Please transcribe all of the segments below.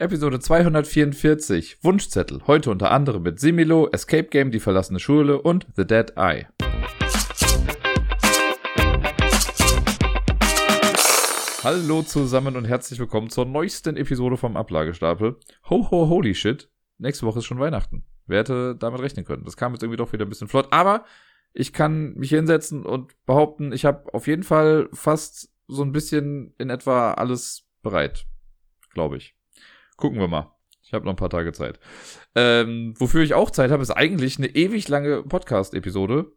Episode 244, Wunschzettel. Heute unter anderem mit Similo, Escape Game, die verlassene Schule und The Dead Eye. Hallo zusammen und herzlich willkommen zur neuesten Episode vom Ablagestapel. Ho ho holy shit. Nächste Woche ist schon Weihnachten. Wer hätte damit rechnen können? Das kam jetzt irgendwie doch wieder ein bisschen flott. Aber ich kann mich hinsetzen und behaupten, ich habe auf jeden Fall fast so ein bisschen in etwa alles bereit. Glaube ich. Gucken wir mal. Ich habe noch ein paar Tage Zeit. Ähm, wofür ich auch Zeit habe, ist eigentlich eine ewig lange Podcast-Episode.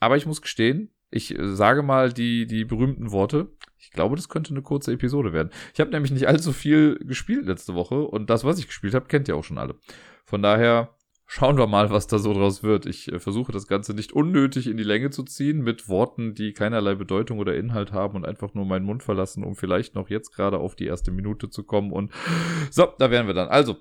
Aber ich muss gestehen, ich äh, sage mal die, die berühmten Worte. Ich glaube, das könnte eine kurze Episode werden. Ich habe nämlich nicht allzu viel gespielt letzte Woche und das, was ich gespielt habe, kennt ihr auch schon alle. Von daher schauen wir mal, was da so draus wird. Ich äh, versuche das Ganze nicht unnötig in die Länge zu ziehen mit Worten, die keinerlei Bedeutung oder Inhalt haben und einfach nur meinen Mund verlassen, um vielleicht noch jetzt gerade auf die erste Minute zu kommen. Und so, da wären wir dann. Also,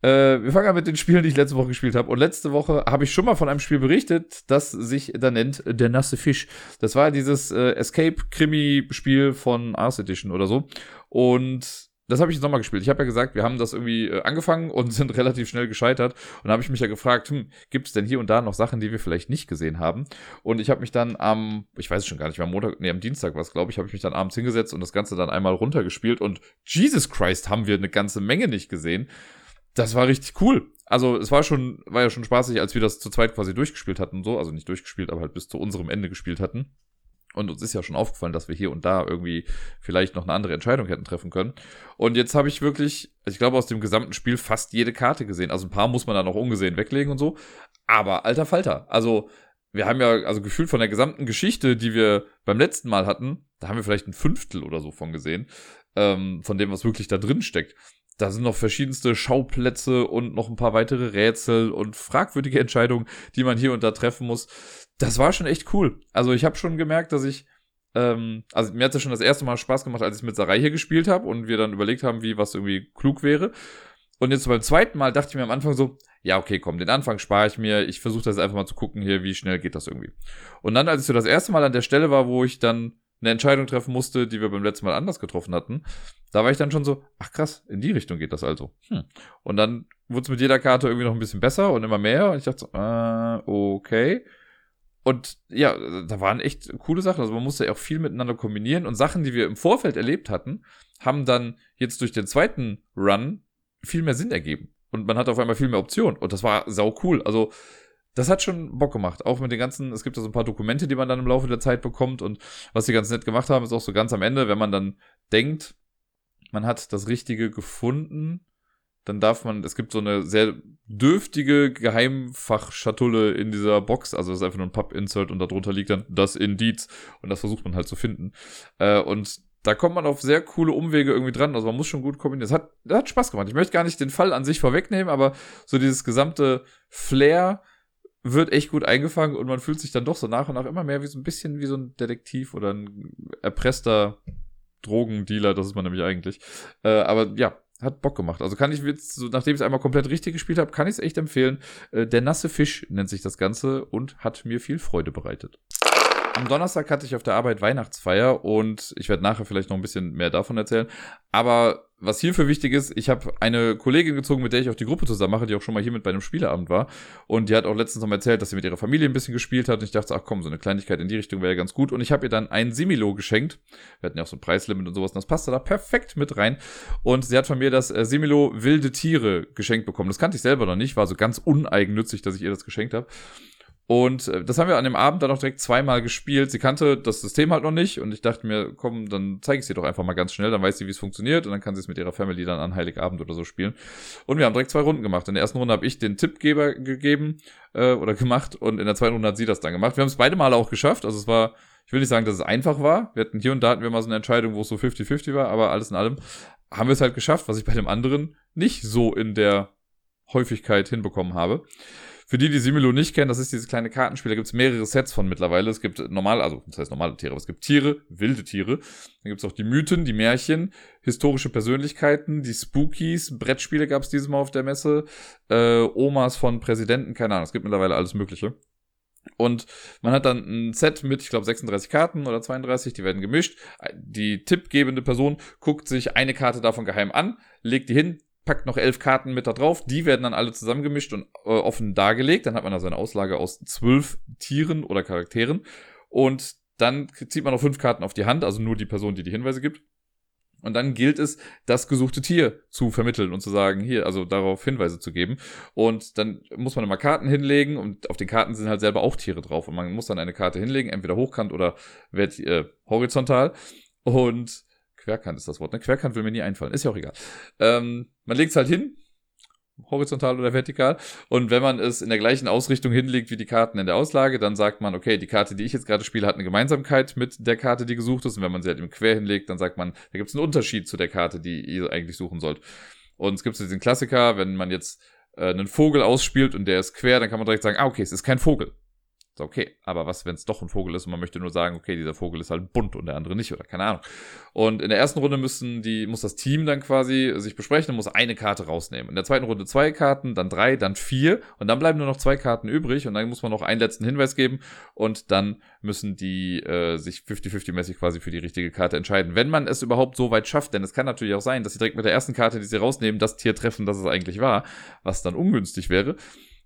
äh, wir fangen an mit den Spielen, die ich letzte Woche gespielt habe. Und letzte Woche habe ich schon mal von einem Spiel berichtet, das sich da nennt Der nasse Fisch. Das war dieses äh, Escape-Krimi-Spiel von Ars Edition oder so. Und das habe ich jetzt nochmal gespielt. Ich habe ja gesagt, wir haben das irgendwie äh, angefangen und sind relativ schnell gescheitert. Und da habe ich mich ja gefragt, hm, gibt es denn hier und da noch Sachen, die wir vielleicht nicht gesehen haben? Und ich habe mich dann am, ich weiß es schon gar nicht am Montag, nee, am Dienstag war es, glaube ich, habe ich mich dann abends hingesetzt und das Ganze dann einmal runtergespielt. Und Jesus Christ, haben wir eine ganze Menge nicht gesehen. Das war richtig cool. Also es war schon, war ja schon spaßig, als wir das zu zweit quasi durchgespielt hatten, so, also nicht durchgespielt, aber halt bis zu unserem Ende gespielt hatten. Und uns ist ja schon aufgefallen, dass wir hier und da irgendwie vielleicht noch eine andere Entscheidung hätten treffen können. Und jetzt habe ich wirklich, also ich glaube, aus dem gesamten Spiel fast jede Karte gesehen. Also ein paar muss man dann auch ungesehen weglegen und so. Aber alter Falter. Also wir haben ja, also gefühlt von der gesamten Geschichte, die wir beim letzten Mal hatten, da haben wir vielleicht ein Fünftel oder so von gesehen. Ähm, von dem, was wirklich da drin steckt. Da sind noch verschiedenste Schauplätze und noch ein paar weitere Rätsel und fragwürdige Entscheidungen, die man hier und da treffen muss das war schon echt cool. Also ich habe schon gemerkt, dass ich, ähm, also mir hat es schon das erste Mal Spaß gemacht, als ich mit Sarai hier gespielt habe und wir dann überlegt haben, wie was irgendwie klug wäre. Und jetzt beim zweiten Mal dachte ich mir am Anfang so, ja, okay, komm, den Anfang spare ich mir. Ich versuche das einfach mal zu gucken hier, wie schnell geht das irgendwie. Und dann, als ich so das erste Mal an der Stelle war, wo ich dann eine Entscheidung treffen musste, die wir beim letzten Mal anders getroffen hatten, da war ich dann schon so, ach krass, in die Richtung geht das also. Hm. Und dann wurde es mit jeder Karte irgendwie noch ein bisschen besser und immer mehr. Und ich dachte so, äh, okay. Und ja, da waren echt coole Sachen. Also man musste ja auch viel miteinander kombinieren und Sachen, die wir im Vorfeld erlebt hatten, haben dann jetzt durch den zweiten Run viel mehr Sinn ergeben. Und man hat auf einmal viel mehr Optionen. Und das war sau cool. Also, das hat schon Bock gemacht. Auch mit den ganzen, es gibt ja so ein paar Dokumente, die man dann im Laufe der Zeit bekommt. Und was sie ganz nett gemacht haben, ist auch so ganz am Ende, wenn man dann denkt, man hat das Richtige gefunden, dann darf man, es gibt so eine sehr dürftige Geheimfachschatulle in dieser Box, also das ist einfach nur ein Pub-Insert und darunter liegt dann das Indiz und das versucht man halt zu finden. Äh, und da kommt man auf sehr coole Umwege irgendwie dran, also man muss schon gut kombinieren. Das hat, das hat Spaß gemacht. Ich möchte gar nicht den Fall an sich vorwegnehmen, aber so dieses gesamte Flair wird echt gut eingefangen und man fühlt sich dann doch so nach und nach immer mehr wie so ein bisschen wie so ein Detektiv oder ein erpresster Drogendealer, das ist man nämlich eigentlich. Äh, aber ja, hat Bock gemacht. Also kann ich jetzt, so, nachdem ich es einmal komplett richtig gespielt habe, kann ich es echt empfehlen. Äh, der nasse Fisch nennt sich das Ganze und hat mir viel Freude bereitet. Am Donnerstag hatte ich auf der Arbeit Weihnachtsfeier und ich werde nachher vielleicht noch ein bisschen mehr davon erzählen. Aber was hierfür wichtig ist, ich habe eine Kollegin gezogen, mit der ich auch die Gruppe zusammen mache, die auch schon mal hier mit bei einem Spieleabend war. Und die hat auch letztens noch mal erzählt, dass sie mit ihrer Familie ein bisschen gespielt hat. Und ich dachte, ach komm, so eine Kleinigkeit in die Richtung wäre ja ganz gut. Und ich habe ihr dann ein Similo geschenkt. Wir hatten ja auch so ein Preislimit und sowas. Und das passte da perfekt mit rein. Und sie hat von mir das äh, Similo wilde Tiere geschenkt bekommen. Das kannte ich selber noch nicht. War so ganz uneigennützig, dass ich ihr das geschenkt habe. Und äh, das haben wir an dem Abend dann auch direkt zweimal gespielt. Sie kannte das System halt noch nicht und ich dachte mir, komm, dann zeige ich sie doch einfach mal ganz schnell, dann weiß sie, wie es funktioniert und dann kann sie es mit ihrer Family dann an Heiligabend oder so spielen. Und wir haben direkt zwei Runden gemacht. In der ersten Runde habe ich den Tippgeber gegeben äh, oder gemacht und in der zweiten Runde hat sie das dann gemacht. Wir haben es beide Male auch geschafft. Also es war, ich will nicht sagen, dass es einfach war. Wir hatten hier und da hatten wir mal so eine Entscheidung, wo es so 50-50 war, aber alles in allem haben wir es halt geschafft, was ich bei dem anderen nicht so in der Häufigkeit hinbekommen habe. Für die, die Similo nicht kennen, das ist dieses kleine Kartenspiel. Da gibt es mehrere Sets von mittlerweile. Es gibt normale, also das heißt normale Tiere, aber es gibt Tiere, wilde Tiere. Dann gibt es auch die Mythen, die Märchen, historische Persönlichkeiten, die Spookies, Brettspiele gab es dieses Mal auf der Messe, äh, Omas von Präsidenten, keine Ahnung, es gibt mittlerweile alles Mögliche. Und man hat dann ein Set mit, ich glaube, 36 Karten oder 32, die werden gemischt. Die tippgebende Person guckt sich eine Karte davon geheim an, legt die hin, packt noch elf Karten mit da drauf. Die werden dann alle zusammengemischt und äh, offen dargelegt. Dann hat man also eine Auslage aus zwölf Tieren oder Charakteren. Und dann zieht man noch fünf Karten auf die Hand, also nur die Person, die die Hinweise gibt. Und dann gilt es, das gesuchte Tier zu vermitteln und zu sagen, hier, also darauf Hinweise zu geben. Und dann muss man immer Karten hinlegen und auf den Karten sind halt selber auch Tiere drauf. Und man muss dann eine Karte hinlegen, entweder hochkant oder äh, horizontal. Und querkant ist das Wort, ne? Querkant will mir nie einfallen, ist ja auch egal. Ähm, man legt es halt hin, horizontal oder vertikal. Und wenn man es in der gleichen Ausrichtung hinlegt wie die Karten in der Auslage, dann sagt man, okay, die Karte, die ich jetzt gerade spiele, hat eine Gemeinsamkeit mit der Karte, die gesucht ist. Und wenn man sie halt im Quer hinlegt, dann sagt man, da gibt es einen Unterschied zu der Karte, die ihr eigentlich suchen sollt. Und es gibt so diesen Klassiker, wenn man jetzt äh, einen Vogel ausspielt und der ist quer, dann kann man direkt sagen, ah, okay, es ist kein Vogel. So, okay, aber was, wenn es doch ein Vogel ist und man möchte nur sagen, okay, dieser Vogel ist halt bunt und der andere nicht oder keine Ahnung. Und in der ersten Runde müssen die, muss das Team dann quasi sich besprechen und muss eine Karte rausnehmen. In der zweiten Runde zwei Karten, dann drei, dann vier und dann bleiben nur noch zwei Karten übrig und dann muss man noch einen letzten Hinweis geben und dann müssen die äh, sich 50-50-mäßig quasi für die richtige Karte entscheiden. Wenn man es überhaupt so weit schafft, denn es kann natürlich auch sein, dass sie direkt mit der ersten Karte, die sie rausnehmen, das Tier treffen, das es eigentlich war, was dann ungünstig wäre.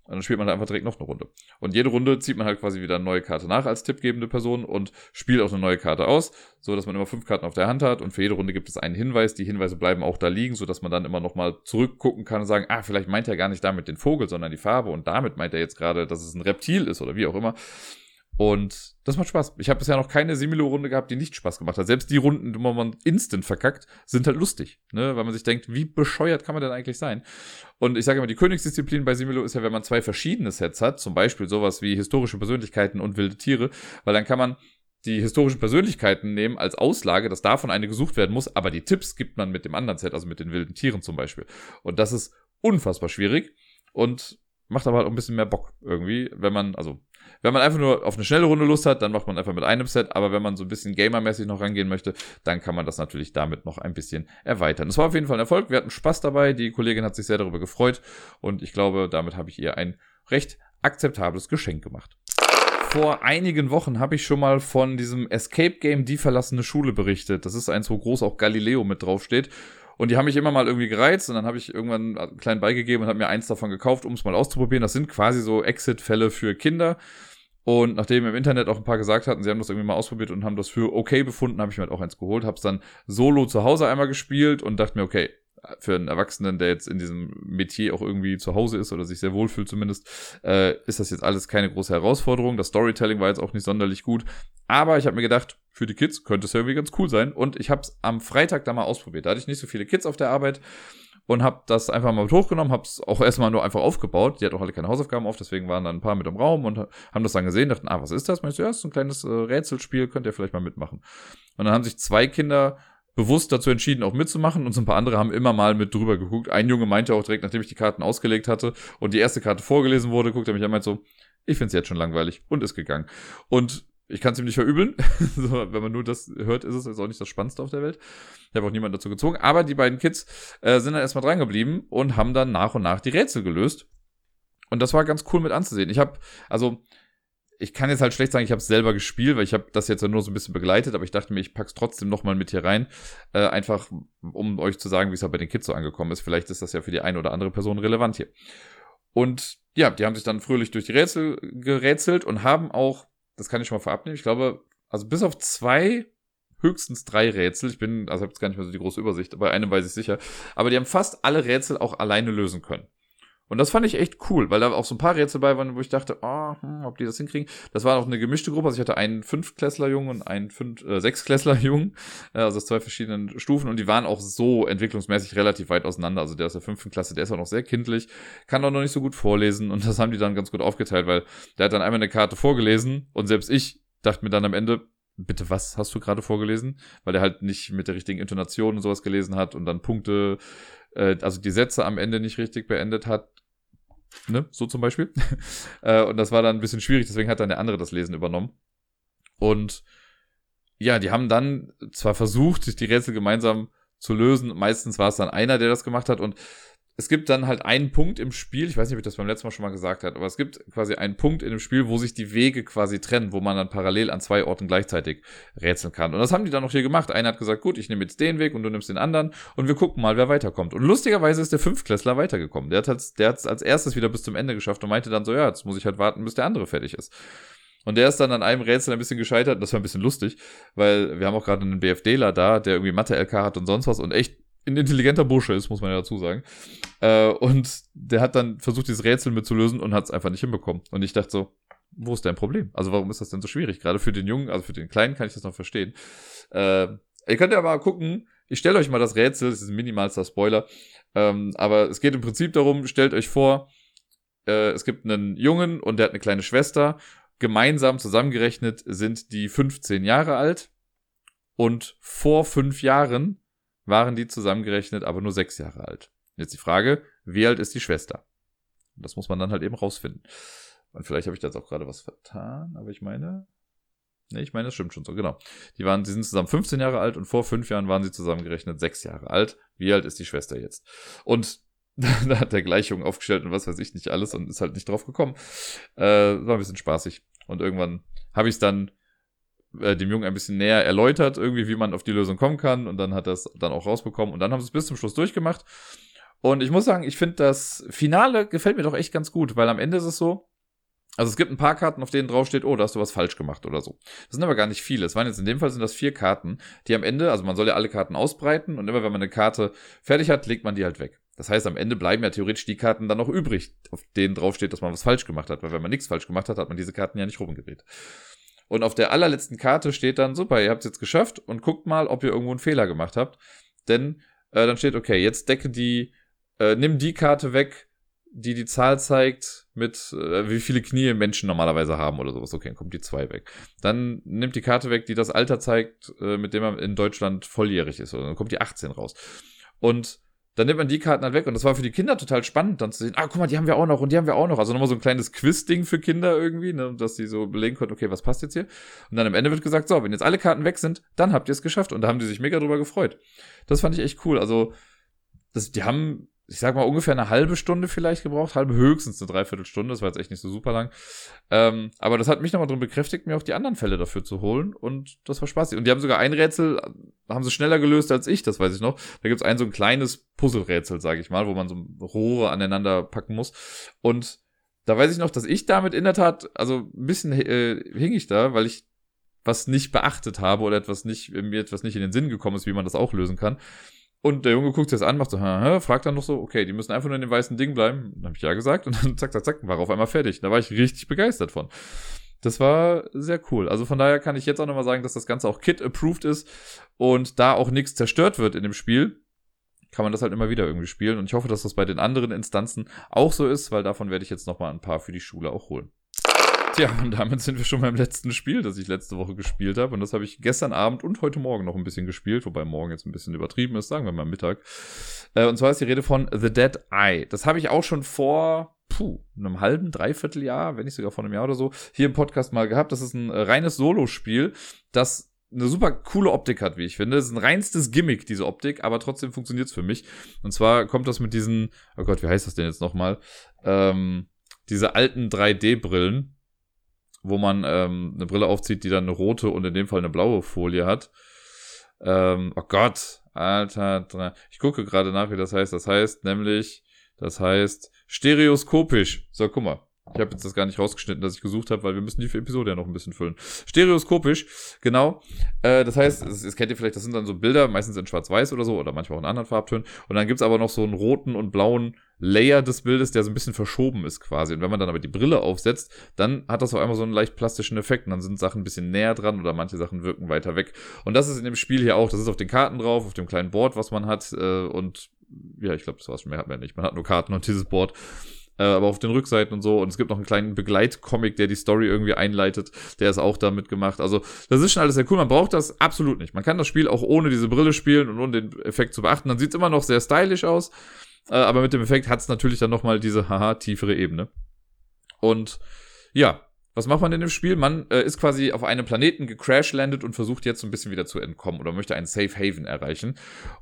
Und dann spielt man einfach direkt noch eine Runde. Und jede Runde zieht man halt quasi wieder eine neue Karte nach als tippgebende Person und spielt auch eine neue Karte aus, so dass man immer fünf Karten auf der Hand hat und für jede Runde gibt es einen Hinweis. Die Hinweise bleiben auch da liegen, so dass man dann immer nochmal zurückgucken kann und sagen, ah, vielleicht meint er gar nicht damit den Vogel, sondern die Farbe und damit meint er jetzt gerade, dass es ein Reptil ist oder wie auch immer. Und das macht Spaß. Ich habe bisher noch keine Similo-Runde gehabt, die nicht Spaß gemacht hat. Selbst die Runden, wo man instant verkackt, sind halt lustig, ne? Weil man sich denkt, wie bescheuert kann man denn eigentlich sein? Und ich sage immer, die Königsdisziplin bei Similo ist ja, wenn man zwei verschiedene Sets hat, zum Beispiel sowas wie historische Persönlichkeiten und wilde Tiere, weil dann kann man die historischen Persönlichkeiten nehmen als Auslage, dass davon eine gesucht werden muss, aber die Tipps gibt man mit dem anderen Set, also mit den wilden Tieren zum Beispiel. Und das ist unfassbar schwierig und macht aber halt auch ein bisschen mehr Bock irgendwie, wenn man, also wenn man einfach nur auf eine schnelle Runde Lust hat, dann macht man einfach mit einem Set. Aber wenn man so ein bisschen gamermäßig noch rangehen möchte, dann kann man das natürlich damit noch ein bisschen erweitern. Es war auf jeden Fall ein Erfolg. Wir hatten Spaß dabei. Die Kollegin hat sich sehr darüber gefreut. Und ich glaube, damit habe ich ihr ein recht akzeptables Geschenk gemacht. Vor einigen Wochen habe ich schon mal von diesem Escape Game Die verlassene Schule berichtet. Das ist eins, wo groß auch Galileo mit draufsteht. Und die haben mich immer mal irgendwie gereizt und dann habe ich irgendwann einen kleinen beigegeben und habe mir eins davon gekauft, um es mal auszuprobieren. Das sind quasi so Exit-Fälle für Kinder. Und nachdem im Internet auch ein paar gesagt hatten, sie haben das irgendwie mal ausprobiert und haben das für okay befunden, habe ich mir halt auch eins geholt, habe es dann solo zu Hause einmal gespielt und dachte mir, okay, für einen Erwachsenen, der jetzt in diesem Metier auch irgendwie zu Hause ist oder sich sehr wohlfühlt zumindest, äh, ist das jetzt alles keine große Herausforderung. Das Storytelling war jetzt auch nicht sonderlich gut. Aber ich habe mir gedacht, für die Kids könnte es ja irgendwie ganz cool sein. Und ich habe es am Freitag da mal ausprobiert. Da hatte ich nicht so viele Kids auf der Arbeit und habe das einfach mal mit hochgenommen, habe es auch erstmal nur einfach aufgebaut. Die hat auch alle keine Hausaufgaben auf, deswegen waren dann ein paar mit im Raum und haben das dann gesehen, dachten, ah, was ist das? Meinst du, ja, ist ein kleines äh, Rätselspiel, könnt ihr vielleicht mal mitmachen. Und dann haben sich zwei Kinder bewusst dazu entschieden, auch mitzumachen und so ein paar andere haben immer mal mit drüber geguckt. Ein Junge meinte auch direkt, nachdem ich die Karten ausgelegt hatte und die erste Karte vorgelesen wurde, guckt er mich an und meint so, ich find's jetzt schon langweilig und ist gegangen. Und ich kann es ihm nicht verübeln. so, wenn man nur das hört, ist es jetzt auch nicht das Spannendste auf der Welt. Ich habe auch niemanden dazu gezwungen. Aber die beiden Kids äh, sind dann erstmal dran geblieben und haben dann nach und nach die Rätsel gelöst. Und das war ganz cool mit anzusehen. Ich habe, also, ich kann jetzt halt schlecht sagen, ich habe es selber gespielt, weil ich habe das jetzt ja nur so ein bisschen begleitet, aber ich dachte mir, ich pack's trotzdem nochmal mit hier rein, äh, einfach um euch zu sagen, wie es halt bei den Kids so angekommen ist. Vielleicht ist das ja für die eine oder andere Person relevant hier. Und ja, die haben sich dann fröhlich durch die Rätsel gerätselt und haben auch das kann ich schon mal vorab nehmen. Ich glaube, also bis auf zwei, höchstens drei Rätsel. Ich bin, also habe jetzt gar nicht mehr so die große Übersicht, aber einem weiß ich sicher. Aber die haben fast alle Rätsel auch alleine lösen können. Und das fand ich echt cool, weil da auch so ein paar Rätsel bei waren, wo ich dachte, oh, hm, ob die das hinkriegen. Das war auch eine gemischte Gruppe. Also ich hatte einen Fünfklässler-Jungen und einen Fünf, äh, Sechsklässler-Jungen, äh, also aus zwei verschiedenen Stufen. Und die waren auch so entwicklungsmäßig relativ weit auseinander. Also der aus der fünften Klasse, der ist auch noch sehr kindlich, kann auch noch nicht so gut vorlesen. Und das haben die dann ganz gut aufgeteilt, weil der hat dann einmal eine Karte vorgelesen und selbst ich dachte mir dann am Ende, bitte, was hast du gerade vorgelesen? Weil er halt nicht mit der richtigen Intonation und sowas gelesen hat und dann Punkte, äh, also die Sätze am Ende nicht richtig beendet hat. Ne? So zum Beispiel. äh, und das war dann ein bisschen schwierig, deswegen hat dann der andere das Lesen übernommen. Und ja, die haben dann zwar versucht, die Rätsel gemeinsam zu lösen. Meistens war es dann einer, der das gemacht hat. Und es gibt dann halt einen Punkt im Spiel, ich weiß nicht, ob ich das beim letzten Mal schon mal gesagt habe, aber es gibt quasi einen Punkt in dem Spiel, wo sich die Wege quasi trennen, wo man dann parallel an zwei Orten gleichzeitig rätseln kann. Und das haben die dann auch hier gemacht. Einer hat gesagt, gut, ich nehme jetzt den Weg und du nimmst den anderen und wir gucken mal, wer weiterkommt. Und lustigerweise ist der Fünftklässler weitergekommen. Der hat es der hat's als erstes wieder bis zum Ende geschafft und meinte dann so, ja, jetzt muss ich halt warten, bis der andere fertig ist. Und der ist dann an einem Rätsel ein bisschen gescheitert. Das war ein bisschen lustig, weil wir haben auch gerade einen BFDler da, der irgendwie Mathe-LK hat und sonst was und echt ein intelligenter Bursche ist, muss man ja dazu sagen. Äh, und der hat dann versucht, dieses Rätsel mitzulösen und hat es einfach nicht hinbekommen. Und ich dachte so, wo ist dein Problem? Also warum ist das denn so schwierig? Gerade für den Jungen, also für den Kleinen kann ich das noch verstehen. Äh, ihr könnt ja mal gucken, ich stelle euch mal das Rätsel, das ist ein minimalster Spoiler. Ähm, aber es geht im Prinzip darum, stellt euch vor, äh, es gibt einen Jungen und der hat eine kleine Schwester. Gemeinsam zusammengerechnet sind die 15 Jahre alt. Und vor fünf Jahren waren die zusammengerechnet aber nur sechs Jahre alt. Jetzt die Frage, wie alt ist die Schwester? Das muss man dann halt eben rausfinden. Und vielleicht habe ich da jetzt auch gerade was vertan, aber ich meine, nee, ich meine, das stimmt schon so, genau. Die waren, die sind zusammen 15 Jahre alt und vor fünf Jahren waren sie zusammengerechnet sechs Jahre alt. Wie alt ist die Schwester jetzt? Und da hat der Gleichung aufgestellt und was weiß ich nicht alles und ist halt nicht drauf gekommen. Äh, war ein bisschen spaßig. Und irgendwann habe ich es dann äh, dem Jungen ein bisschen näher erläutert, irgendwie, wie man auf die Lösung kommen kann. Und dann hat er es dann auch rausbekommen. Und dann haben sie es bis zum Schluss durchgemacht. Und ich muss sagen, ich finde das Finale gefällt mir doch echt ganz gut, weil am Ende ist es so, also es gibt ein paar Karten, auf denen draufsteht, oh, da hast du was falsch gemacht oder so. Das sind aber gar nicht viele. Es waren jetzt in dem Fall sind das vier Karten, die am Ende, also man soll ja alle Karten ausbreiten und immer wenn man eine Karte fertig hat, legt man die halt weg. Das heißt, am Ende bleiben ja theoretisch die Karten dann noch übrig, auf denen draufsteht, dass man was falsch gemacht hat, weil wenn man nichts falsch gemacht hat, hat man diese Karten ja nicht rumgedreht. Und auf der allerletzten Karte steht dann, super, ihr habt es jetzt geschafft und guckt mal, ob ihr irgendwo einen Fehler gemacht habt. Denn äh, dann steht, okay, jetzt decke die, äh, nimm die Karte weg, die die Zahl zeigt, mit äh, wie viele Knie Menschen normalerweise haben oder sowas. Okay, dann kommt die zwei weg. Dann nimmt die Karte weg, die das Alter zeigt, äh, mit dem man in Deutschland volljährig ist. Oder dann kommt die 18 raus. Und dann nimmt man die Karten halt weg und das war für die Kinder total spannend, dann zu sehen, ah, guck mal, die haben wir auch noch und die haben wir auch noch. Also nochmal so ein kleines Quiz-Ding für Kinder irgendwie, ne, dass die so belegen konnten, okay, was passt jetzt hier? Und dann am Ende wird gesagt, so, wenn jetzt alle Karten weg sind, dann habt ihr es geschafft. Und da haben die sich mega drüber gefreut. Das fand ich echt cool. Also, das, die haben ich sag mal, ungefähr eine halbe Stunde vielleicht gebraucht, halbe höchstens eine Dreiviertelstunde, das war jetzt echt nicht so super lang. Ähm, aber das hat mich nochmal drin bekräftigt, mir auch die anderen Fälle dafür zu holen und das war spaßig. Und die haben sogar ein Rätsel, haben sie schneller gelöst als ich, das weiß ich noch. Da gibt's ein so ein kleines Puzzle-Rätsel, sage ich mal, wo man so Rohre aneinander packen muss. Und da weiß ich noch, dass ich damit in der Tat, also ein bisschen äh, hing ich da, weil ich was nicht beachtet habe oder etwas nicht, mir etwas nicht in den Sinn gekommen ist, wie man das auch lösen kann. Und der Junge guckt sich das an, macht so, hä, fragt dann noch so, okay, die müssen einfach nur in dem weißen Ding bleiben. Dann habe ich ja gesagt und dann zack, zack, zack, war auf einmal fertig. Da war ich richtig begeistert von. Das war sehr cool. Also von daher kann ich jetzt auch nochmal sagen, dass das Ganze auch Kit-approved ist und da auch nichts zerstört wird in dem Spiel, kann man das halt immer wieder irgendwie spielen. Und ich hoffe, dass das bei den anderen Instanzen auch so ist, weil davon werde ich jetzt nochmal ein paar für die Schule auch holen. Tja, und damit sind wir schon beim letzten Spiel, das ich letzte Woche gespielt habe. Und das habe ich gestern Abend und heute Morgen noch ein bisschen gespielt, wobei morgen jetzt ein bisschen übertrieben ist, sagen wir mal Mittag. Äh, und zwar ist die Rede von The Dead Eye. Das habe ich auch schon vor puh, einem halben, dreiviertel Jahr, wenn nicht sogar vor einem Jahr oder so, hier im Podcast mal gehabt. Das ist ein reines Solo-Spiel, das eine super coole Optik hat, wie ich finde. Das ist ein reinstes Gimmick, diese Optik, aber trotzdem funktioniert es für mich. Und zwar kommt das mit diesen, oh Gott, wie heißt das denn jetzt nochmal? Ähm, diese alten 3D-Brillen, wo man ähm, eine Brille aufzieht, die dann eine rote und in dem Fall eine blaue Folie hat. Ähm, oh Gott, Alter, ich gucke gerade nach, wie das heißt. Das heißt nämlich, das heißt stereoskopisch. So, guck mal. Ich habe jetzt das gar nicht rausgeschnitten, dass ich gesucht habe, weil wir müssen die Episode ja noch ein bisschen füllen. Stereoskopisch, genau. Äh, das heißt, das, das kennt ihr vielleicht, das sind dann so Bilder, meistens in Schwarz-Weiß oder so, oder manchmal auch in anderen Farbtönen. Und dann gibt's aber noch so einen roten und blauen Layer des Bildes, der so ein bisschen verschoben ist quasi. Und wenn man dann aber die Brille aufsetzt, dann hat das auf einmal so einen leicht plastischen Effekt. Und dann sind Sachen ein bisschen näher dran oder manche Sachen wirken weiter weg. Und das ist in dem Spiel hier auch. Das ist auf den Karten drauf, auf dem kleinen Board, was man hat. Äh, und ja, ich glaube, das war's schon. Mehr hat man nicht. Man hat nur Karten und dieses Board äh, aber auf den Rückseiten und so. Und es gibt noch einen kleinen Begleitcomic, der die Story irgendwie einleitet. Der ist auch damit gemacht. Also, das ist schon alles sehr cool. Man braucht das absolut nicht. Man kann das Spiel auch ohne diese Brille spielen und ohne den Effekt zu beachten. Dann sieht es immer noch sehr stylisch aus. Äh, aber mit dem Effekt hat es natürlich dann nochmal diese, haha, tiefere Ebene. Und ja, was macht man in dem Spiel? Man äh, ist quasi auf einem Planeten gecrashlandet und versucht jetzt so ein bisschen wieder zu entkommen oder möchte einen Safe Haven erreichen.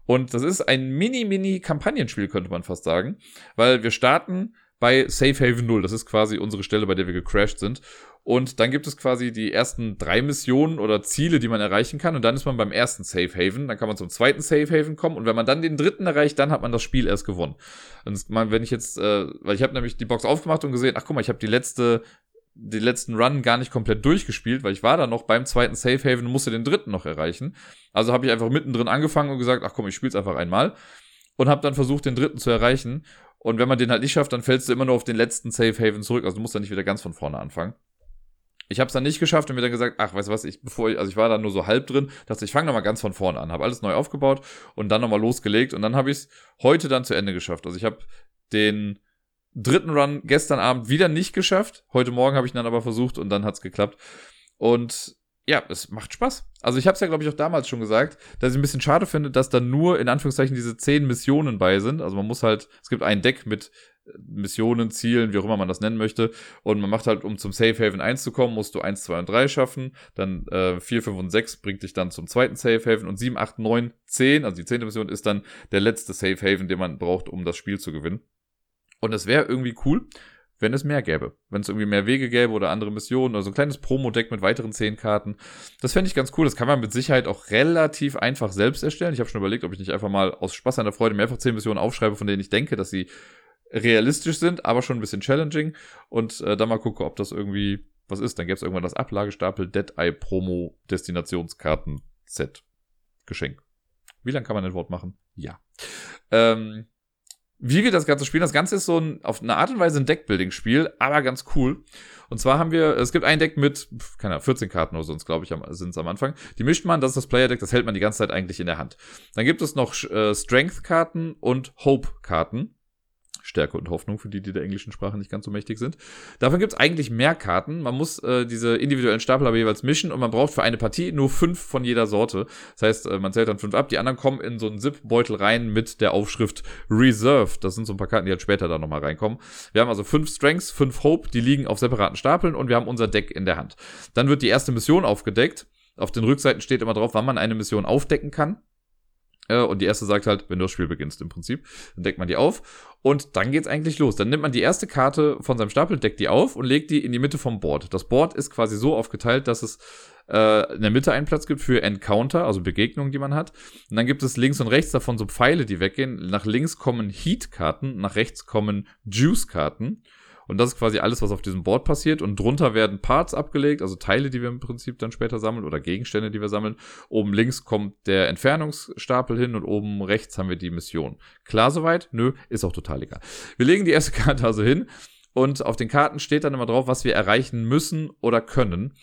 Und das ist ein mini-mini-Kampagnenspiel, könnte man fast sagen, weil wir starten bei Safe Haven 0. Das ist quasi unsere Stelle, bei der wir gecrashed sind. Und dann gibt es quasi die ersten drei Missionen oder Ziele, die man erreichen kann. Und dann ist man beim ersten Safe Haven. Dann kann man zum zweiten Safe Haven kommen. Und wenn man dann den dritten erreicht, dann hat man das Spiel erst gewonnen. Und wenn ich jetzt, äh, weil ich habe nämlich die Box aufgemacht und gesehen, ach guck mal, ich habe die letzte die letzten Run gar nicht komplett durchgespielt, weil ich war da noch beim zweiten Safe Haven und musste den dritten noch erreichen. Also habe ich einfach mittendrin angefangen und gesagt, ach komm, ich spiel's einfach einmal und habe dann versucht, den dritten zu erreichen. Und wenn man den halt nicht schafft, dann fällst du immer nur auf den letzten Safe Haven zurück. Also du musst dann nicht wieder ganz von vorne anfangen. Ich habe es dann nicht geschafft und mir dann gesagt, ach, weißt du was, ich, bevor ich, also ich war da nur so halb drin, dachte ich, fange nochmal ganz von vorne an, habe alles neu aufgebaut und dann nochmal losgelegt und dann habe ich es heute dann zu Ende geschafft. Also ich habe den dritten Run gestern Abend wieder nicht geschafft. Heute Morgen habe ich dann aber versucht und dann hat es geklappt. Und ja, es macht Spaß. Also ich habe es ja, glaube ich, auch damals schon gesagt, dass ich ein bisschen schade finde, dass da nur in Anführungszeichen diese zehn Missionen bei sind. Also man muss halt, es gibt ein Deck mit Missionen, Zielen, wie auch immer man das nennen möchte. Und man macht halt, um zum Safe Haven 1 zu kommen, musst du 1, 2 und 3 schaffen. Dann äh, 4, 5 und 6 bringt dich dann zum zweiten Safe Haven. Und 7, 8, 9, 10, also die zehnte Mission ist dann der letzte Safe Haven, den man braucht, um das Spiel zu gewinnen. Und es wäre irgendwie cool, wenn es mehr gäbe. Wenn es irgendwie mehr Wege gäbe oder andere Missionen oder so ein kleines Promo-Deck mit weiteren zehn Karten. Das fände ich ganz cool. Das kann man mit Sicherheit auch relativ einfach selbst erstellen. Ich habe schon überlegt, ob ich nicht einfach mal aus Spaß an der Freude mehrfach zehn Missionen aufschreibe, von denen ich denke, dass sie realistisch sind, aber schon ein bisschen challenging. Und äh, dann mal gucke, ob das irgendwie was ist. Dann gäbe es irgendwann das Ablagestapel Dead Eye Promo Destinationskarten Set Geschenk. Wie lange kann man ein Wort machen? Ja. Ähm, wie wir das Ganze spielen, das Ganze ist so ein, auf eine Art und Weise ein Deckbuilding-Spiel, aber ganz cool. Und zwar haben wir, es gibt ein Deck mit, keine Ahnung, 14 Karten oder sonst, glaube ich, sind es am Anfang. Die mischt man, das ist das Player-Deck, das hält man die ganze Zeit eigentlich in der Hand. Dann gibt es noch äh, Strength-Karten und Hope-Karten. Stärke und Hoffnung, für die, die der englischen Sprache nicht ganz so mächtig sind. Davon gibt es eigentlich mehr Karten. Man muss äh, diese individuellen Stapel aber jeweils mischen und man braucht für eine Partie nur fünf von jeder Sorte. Das heißt, äh, man zählt dann fünf ab. Die anderen kommen in so einen Zip-Beutel rein mit der Aufschrift Reserved. Das sind so ein paar Karten, die halt später da nochmal reinkommen. Wir haben also fünf Strengths, fünf Hope, die liegen auf separaten Stapeln und wir haben unser Deck in der Hand. Dann wird die erste Mission aufgedeckt. Auf den Rückseiten steht immer drauf, wann man eine Mission aufdecken kann. Äh, und die erste sagt halt, wenn du das Spiel beginnst im Prinzip. Dann deckt man die auf und dann geht's eigentlich los. Dann nimmt man die erste Karte von seinem Stapel, deckt die auf und legt die in die Mitte vom Board. Das Board ist quasi so aufgeteilt, dass es äh, in der Mitte einen Platz gibt für Encounter, also Begegnungen, die man hat. Und dann gibt es links und rechts davon so Pfeile, die weggehen. Nach links kommen Heat-Karten, nach rechts kommen Juice-Karten. Und das ist quasi alles, was auf diesem Board passiert. Und drunter werden Parts abgelegt, also Teile, die wir im Prinzip dann später sammeln oder Gegenstände, die wir sammeln. Oben links kommt der Entfernungsstapel hin und oben rechts haben wir die Mission. Klar soweit? Nö, ist auch total egal. Wir legen die erste Karte also hin und auf den Karten steht dann immer drauf, was wir erreichen müssen oder können.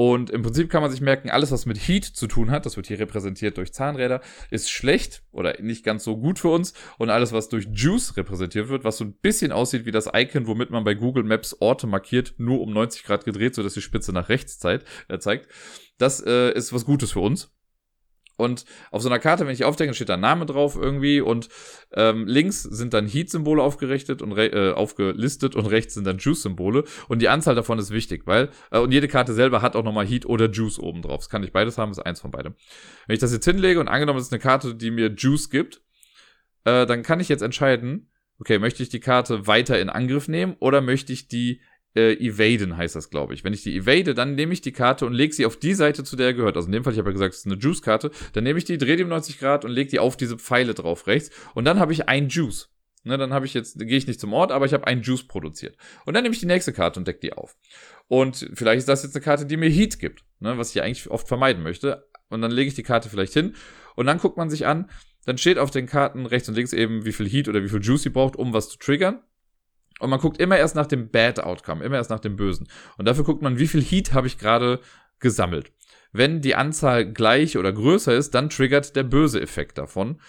Und im Prinzip kann man sich merken, alles, was mit Heat zu tun hat, das wird hier repräsentiert durch Zahnräder, ist schlecht oder nicht ganz so gut für uns. Und alles, was durch Juice repräsentiert wird, was so ein bisschen aussieht wie das Icon, womit man bei Google Maps Orte markiert, nur um 90 Grad gedreht, sodass die Spitze nach rechts zeigt, äh. Das äh, ist was Gutes für uns. Und auf so einer Karte, wenn ich aufdecke, steht da ein Name drauf irgendwie und ähm, links sind dann Heat-Symbole aufgerichtet und äh, aufgelistet und rechts sind dann Juice-Symbole und die Anzahl davon ist wichtig, weil äh, und jede Karte selber hat auch nochmal Heat oder Juice oben drauf. Das kann ich beides haben, ist eins von beidem. Wenn ich das jetzt hinlege und angenommen, es ist eine Karte, die mir Juice gibt, äh, dann kann ich jetzt entscheiden, okay, möchte ich die Karte weiter in Angriff nehmen oder möchte ich die äh, evaden heißt das, glaube ich. Wenn ich die evade, dann nehme ich die Karte und lege sie auf die Seite, zu der er gehört. Also in dem Fall, ich habe ja gesagt, es ist eine Juice-Karte. Dann nehme ich die, drehe die um 90 Grad und lege die auf diese Pfeile drauf rechts. Und dann habe ich ein Juice. Ne, dann habe ich jetzt, gehe ich nicht zum Ort, aber ich habe einen Juice produziert. Und dann nehme ich die nächste Karte und decke die auf. Und vielleicht ist das jetzt eine Karte, die mir Heat gibt, ne, was ich eigentlich oft vermeiden möchte. Und dann lege ich die Karte vielleicht hin und dann guckt man sich an, dann steht auf den Karten rechts und links eben, wie viel Heat oder wie viel Juice sie braucht, um was zu triggern. Und man guckt immer erst nach dem Bad Outcome, immer erst nach dem Bösen. Und dafür guckt man, wie viel Heat habe ich gerade gesammelt. Wenn die Anzahl gleich oder größer ist, dann triggert der böse Effekt davon.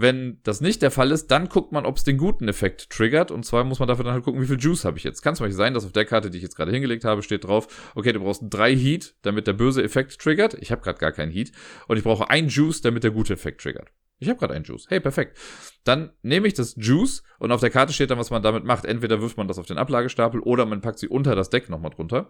Wenn das nicht der Fall ist, dann guckt man, ob es den guten Effekt triggert. Und zwar muss man dafür dann halt gucken, wie viel Juice habe ich jetzt. Kann zum Beispiel sein, dass auf der Karte, die ich jetzt gerade hingelegt habe, steht drauf, okay, du brauchst drei Heat, damit der böse Effekt triggert. Ich habe gerade gar keinen Heat. Und ich brauche ein Juice, damit der gute Effekt triggert. Ich habe gerade einen Juice. Hey, perfekt. Dann nehme ich das Juice und auf der Karte steht dann, was man damit macht. Entweder wirft man das auf den Ablagestapel oder man packt sie unter das Deck nochmal drunter.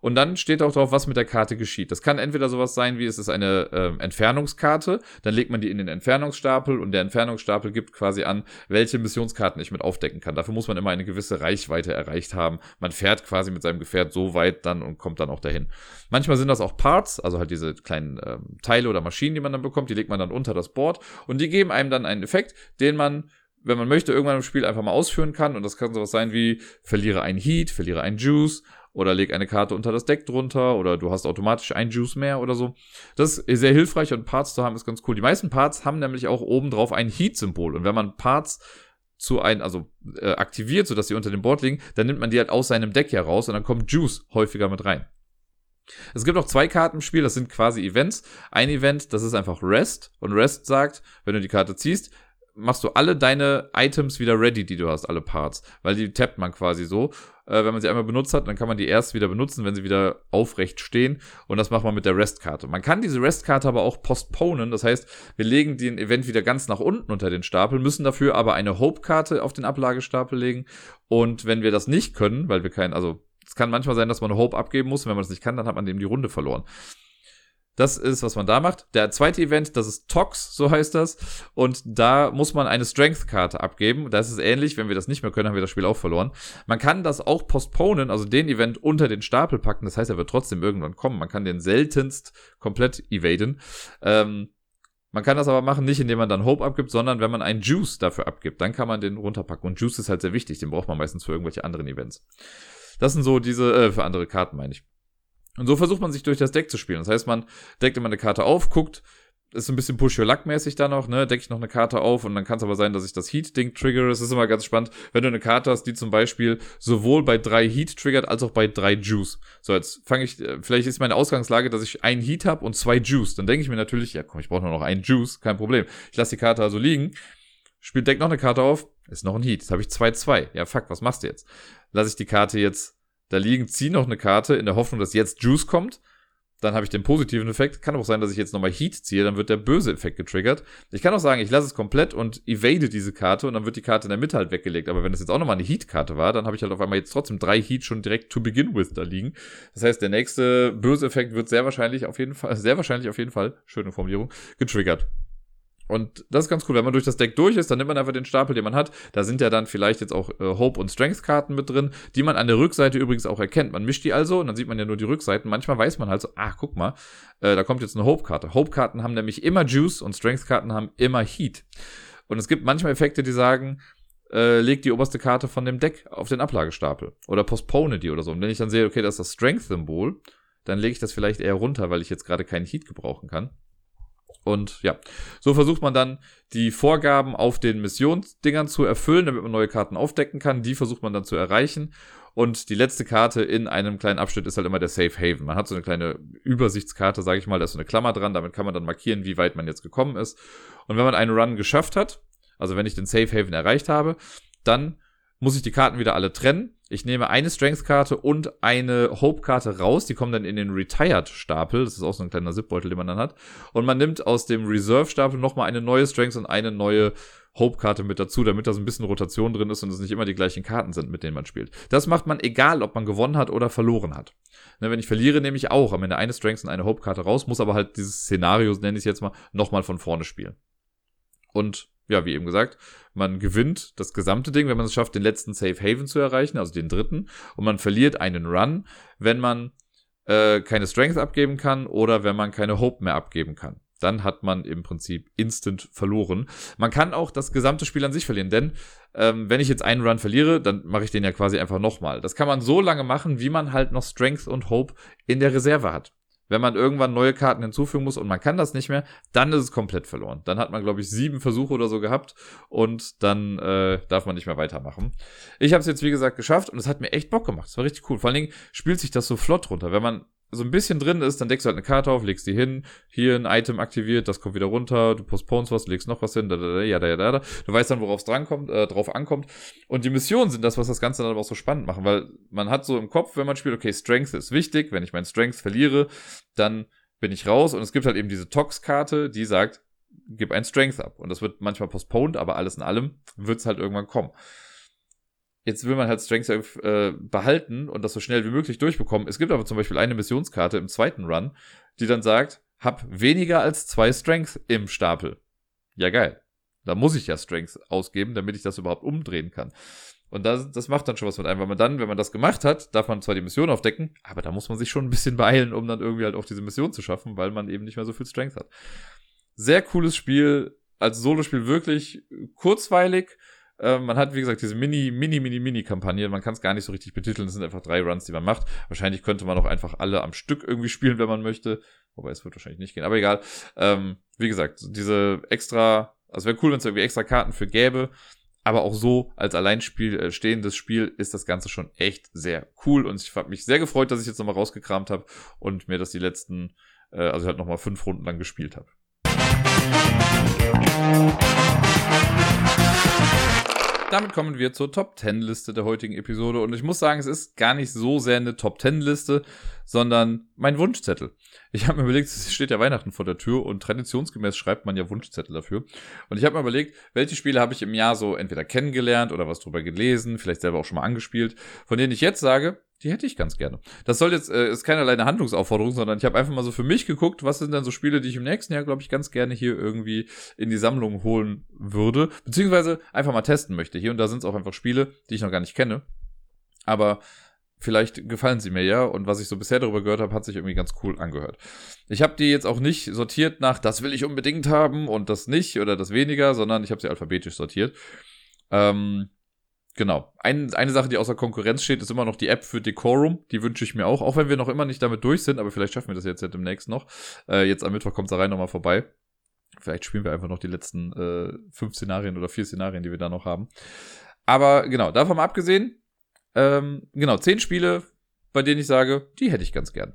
Und dann steht auch drauf, was mit der Karte geschieht. Das kann entweder sowas sein, wie es ist eine äh, Entfernungskarte. Dann legt man die in den Entfernungsstapel und der Entfernungsstapel gibt quasi an, welche Missionskarten ich mit aufdecken kann. Dafür muss man immer eine gewisse Reichweite erreicht haben. Man fährt quasi mit seinem Gefährt so weit dann und kommt dann auch dahin. Manchmal sind das auch Parts, also halt diese kleinen ähm, Teile oder Maschinen, die man dann bekommt. Die legt man dann unter das Board und die geben einem dann einen Effekt, den man wenn man möchte, irgendwann im Spiel einfach mal ausführen kann. Und das kann sowas sein wie, verliere einen Heat, verliere einen Juice oder leg eine Karte unter das Deck drunter oder du hast automatisch einen Juice mehr oder so. Das ist sehr hilfreich und Parts zu haben ist ganz cool. Die meisten Parts haben nämlich auch oben drauf ein Heat-Symbol. Und wenn man Parts zu ein, also äh, aktiviert, sodass sie unter dem Board liegen, dann nimmt man die halt aus seinem Deck heraus und dann kommt Juice häufiger mit rein. Es gibt auch zwei Karten im Spiel, das sind quasi Events. Ein Event, das ist einfach Rest. Und Rest sagt, wenn du die Karte ziehst, machst du alle deine Items wieder ready, die du hast, alle Parts. Weil die tappt man quasi so. Äh, wenn man sie einmal benutzt hat, dann kann man die erst wieder benutzen, wenn sie wieder aufrecht stehen. Und das macht man mit der Rest-Karte. Man kann diese Rest-Karte aber auch postponen. Das heißt, wir legen den Event wieder ganz nach unten unter den Stapel, müssen dafür aber eine Hope-Karte auf den Ablagestapel legen. Und wenn wir das nicht können, weil wir keinen, also es kann manchmal sein, dass man eine Hope abgeben muss. Und wenn man das nicht kann, dann hat man eben die Runde verloren. Das ist, was man da macht. Der zweite Event, das ist Tox, so heißt das. Und da muss man eine Strength-Karte abgeben. Das ist ähnlich. Wenn wir das nicht mehr können, haben wir das Spiel auch verloren. Man kann das auch postponen, also den Event unter den Stapel packen. Das heißt, er wird trotzdem irgendwann kommen. Man kann den seltenst komplett evaden. Ähm, man kann das aber machen, nicht indem man dann Hope abgibt, sondern wenn man einen Juice dafür abgibt, dann kann man den runterpacken. Und Juice ist halt sehr wichtig, den braucht man meistens für irgendwelche anderen Events. Das sind so diese, äh, für andere Karten meine ich. Und so versucht man sich durch das Deck zu spielen. Das heißt, man deckt immer eine Karte auf, guckt, ist ein bisschen Push-Your-Luck-mäßig da noch, ne? Decke ich noch eine Karte auf und dann kann es aber sein, dass ich das Heat-Ding triggere. Es ist immer ganz spannend, wenn du eine Karte hast, die zum Beispiel sowohl bei drei Heat triggert, als auch bei drei Juice. So, jetzt fange ich, äh, vielleicht ist meine Ausgangslage, dass ich einen Heat habe und zwei Juice. Dann denke ich mir natürlich, ja komm, ich brauche nur noch einen Juice, kein Problem. Ich lasse die Karte also liegen, spielt Deck noch eine Karte auf, ist noch ein Heat. Jetzt habe ich zwei, zwei. Ja, fuck, was machst du jetzt? Lasse ich die Karte jetzt da liegen, zieh noch eine Karte in der Hoffnung, dass jetzt Juice kommt. Dann habe ich den positiven Effekt. Kann auch sein, dass ich jetzt nochmal Heat ziehe, dann wird der böse Effekt getriggert. Ich kann auch sagen, ich lasse es komplett und evade diese Karte und dann wird die Karte in der Mitte halt weggelegt. Aber wenn es jetzt auch nochmal eine Heat-Karte war, dann habe ich halt auf einmal jetzt trotzdem drei Heat schon direkt to begin with da liegen. Das heißt, der nächste böse Effekt wird sehr wahrscheinlich auf jeden Fall, sehr wahrscheinlich auf jeden Fall, schöne Formulierung, getriggert. Und das ist ganz cool. Wenn man durch das Deck durch ist, dann nimmt man einfach den Stapel, den man hat. Da sind ja dann vielleicht jetzt auch äh, Hope- und Strength-Karten mit drin, die man an der Rückseite übrigens auch erkennt. Man mischt die also und dann sieht man ja nur die Rückseiten. Manchmal weiß man halt so, ach, guck mal, äh, da kommt jetzt eine Hope-Karte. Hope-Karten haben nämlich immer Juice und Strength-Karten haben immer Heat. Und es gibt manchmal Effekte, die sagen, äh, leg die oberste Karte von dem Deck auf den Ablagestapel. Oder postpone die oder so. Und wenn ich dann sehe, okay, das ist das Strength-Symbol, dann lege ich das vielleicht eher runter, weil ich jetzt gerade keinen Heat gebrauchen kann. Und ja, so versucht man dann die Vorgaben auf den Missionsdingern zu erfüllen, damit man neue Karten aufdecken kann. Die versucht man dann zu erreichen. Und die letzte Karte in einem kleinen Abschnitt ist halt immer der Safe Haven. Man hat so eine kleine Übersichtskarte, sage ich mal, da ist so eine Klammer dran. Damit kann man dann markieren, wie weit man jetzt gekommen ist. Und wenn man einen Run geschafft hat, also wenn ich den Safe Haven erreicht habe, dann muss ich die Karten wieder alle trennen. Ich nehme eine Strength-Karte und eine Hope-Karte raus. Die kommen dann in den Retired-Stapel. Das ist auch so ein kleiner Zipbeutel, den man dann hat. Und man nimmt aus dem Reserve-Stapel nochmal eine neue Strength und eine neue Hope-Karte mit dazu, damit da so ein bisschen Rotation drin ist und es nicht immer die gleichen Karten sind, mit denen man spielt. Das macht man egal, ob man gewonnen hat oder verloren hat. Ne, wenn ich verliere, nehme ich auch am Ende eine Strength und eine Hope-Karte raus, muss aber halt dieses Szenario, nenne ich es jetzt mal, nochmal von vorne spielen. Und ja, wie eben gesagt, man gewinnt das gesamte Ding, wenn man es schafft, den letzten Safe Haven zu erreichen, also den dritten, und man verliert einen Run, wenn man äh, keine Strength abgeben kann oder wenn man keine Hope mehr abgeben kann. Dann hat man im Prinzip instant verloren. Man kann auch das gesamte Spiel an sich verlieren, denn ähm, wenn ich jetzt einen Run verliere, dann mache ich den ja quasi einfach nochmal. Das kann man so lange machen, wie man halt noch Strength und Hope in der Reserve hat wenn man irgendwann neue Karten hinzufügen muss und man kann das nicht mehr, dann ist es komplett verloren. Dann hat man, glaube ich, sieben Versuche oder so gehabt und dann äh, darf man nicht mehr weitermachen. Ich habe es jetzt, wie gesagt, geschafft und es hat mir echt Bock gemacht. Es war richtig cool. Vor allen Dingen spielt sich das so flott runter. Wenn man so ein bisschen drin ist, dann deckst du halt eine Karte auf, legst die hin, hier ein Item aktiviert, das kommt wieder runter, du postponst was, legst noch was hin, da, da, ja, da, da, da. Du weißt dann, worauf es drankommt, äh, drauf ankommt. Und die Missionen sind das, was das Ganze dann aber auch so spannend machen, weil man hat so im Kopf, wenn man spielt, okay, Strength ist wichtig, wenn ich mein Strength verliere, dann bin ich raus und es gibt halt eben diese Tox-Karte, die sagt, gib ein Strength ab. Und das wird manchmal postponed, aber alles in allem wird es halt irgendwann kommen. Jetzt will man halt Strength äh, behalten und das so schnell wie möglich durchbekommen. Es gibt aber zum Beispiel eine Missionskarte im zweiten Run, die dann sagt, hab weniger als zwei Strength im Stapel. Ja, geil. Da muss ich ja Strength ausgeben, damit ich das überhaupt umdrehen kann. Und das, das macht dann schon was mit einem, weil man dann, wenn man das gemacht hat, darf man zwar die Mission aufdecken, aber da muss man sich schon ein bisschen beeilen, um dann irgendwie halt auch diese Mission zu schaffen, weil man eben nicht mehr so viel Strength hat. Sehr cooles Spiel, als Solospiel wirklich kurzweilig. Äh, man hat, wie gesagt, diese Mini, Mini, Mini, Mini-Kampagne. Man kann es gar nicht so richtig betiteln. Es sind einfach drei Runs, die man macht. Wahrscheinlich könnte man auch einfach alle am Stück irgendwie spielen, wenn man möchte. Wobei es wird wahrscheinlich nicht gehen. Aber egal. Ähm, wie gesagt, diese extra, also wäre cool, wenn es irgendwie extra Karten für gäbe. Aber auch so als alleinspiel äh, stehendes Spiel ist das Ganze schon echt sehr cool. Und ich habe mich sehr gefreut, dass ich jetzt nochmal rausgekramt habe und mir das die letzten, äh, also halt nochmal fünf Runden lang gespielt habe. Damit kommen wir zur Top 10 Liste der heutigen Episode und ich muss sagen, es ist gar nicht so sehr eine Top 10 Liste, sondern mein Wunschzettel. Ich habe mir überlegt, es steht ja Weihnachten vor der Tür und traditionsgemäß schreibt man ja Wunschzettel dafür. Und ich habe mir überlegt, welche Spiele habe ich im Jahr so entweder kennengelernt oder was drüber gelesen, vielleicht selber auch schon mal angespielt, von denen ich jetzt sage, die hätte ich ganz gerne. Das soll jetzt, äh, ist keinerlei eine Handlungsaufforderung, sondern ich habe einfach mal so für mich geguckt, was sind denn so Spiele, die ich im nächsten Jahr, glaube ich, ganz gerne hier irgendwie in die Sammlung holen würde, beziehungsweise einfach mal testen möchte. Hier und da sind es auch einfach Spiele, die ich noch gar nicht kenne. Aber vielleicht gefallen sie mir ja und was ich so bisher darüber gehört habe, hat sich irgendwie ganz cool angehört. Ich habe die jetzt auch nicht sortiert nach, das will ich unbedingt haben und das nicht oder das weniger, sondern ich habe sie alphabetisch sortiert. Ähm, Genau. Ein, eine Sache, die außer Konkurrenz steht, ist immer noch die App für Decorum. Die wünsche ich mir auch, auch wenn wir noch immer nicht damit durch sind, aber vielleicht schaffen wir das jetzt ja demnächst noch. Äh, jetzt am Mittwoch kommt da rein nochmal vorbei. Vielleicht spielen wir einfach noch die letzten äh, fünf Szenarien oder vier Szenarien, die wir da noch haben. Aber genau, davon mal abgesehen, ähm, genau, zehn Spiele, bei denen ich sage, die hätte ich ganz gern.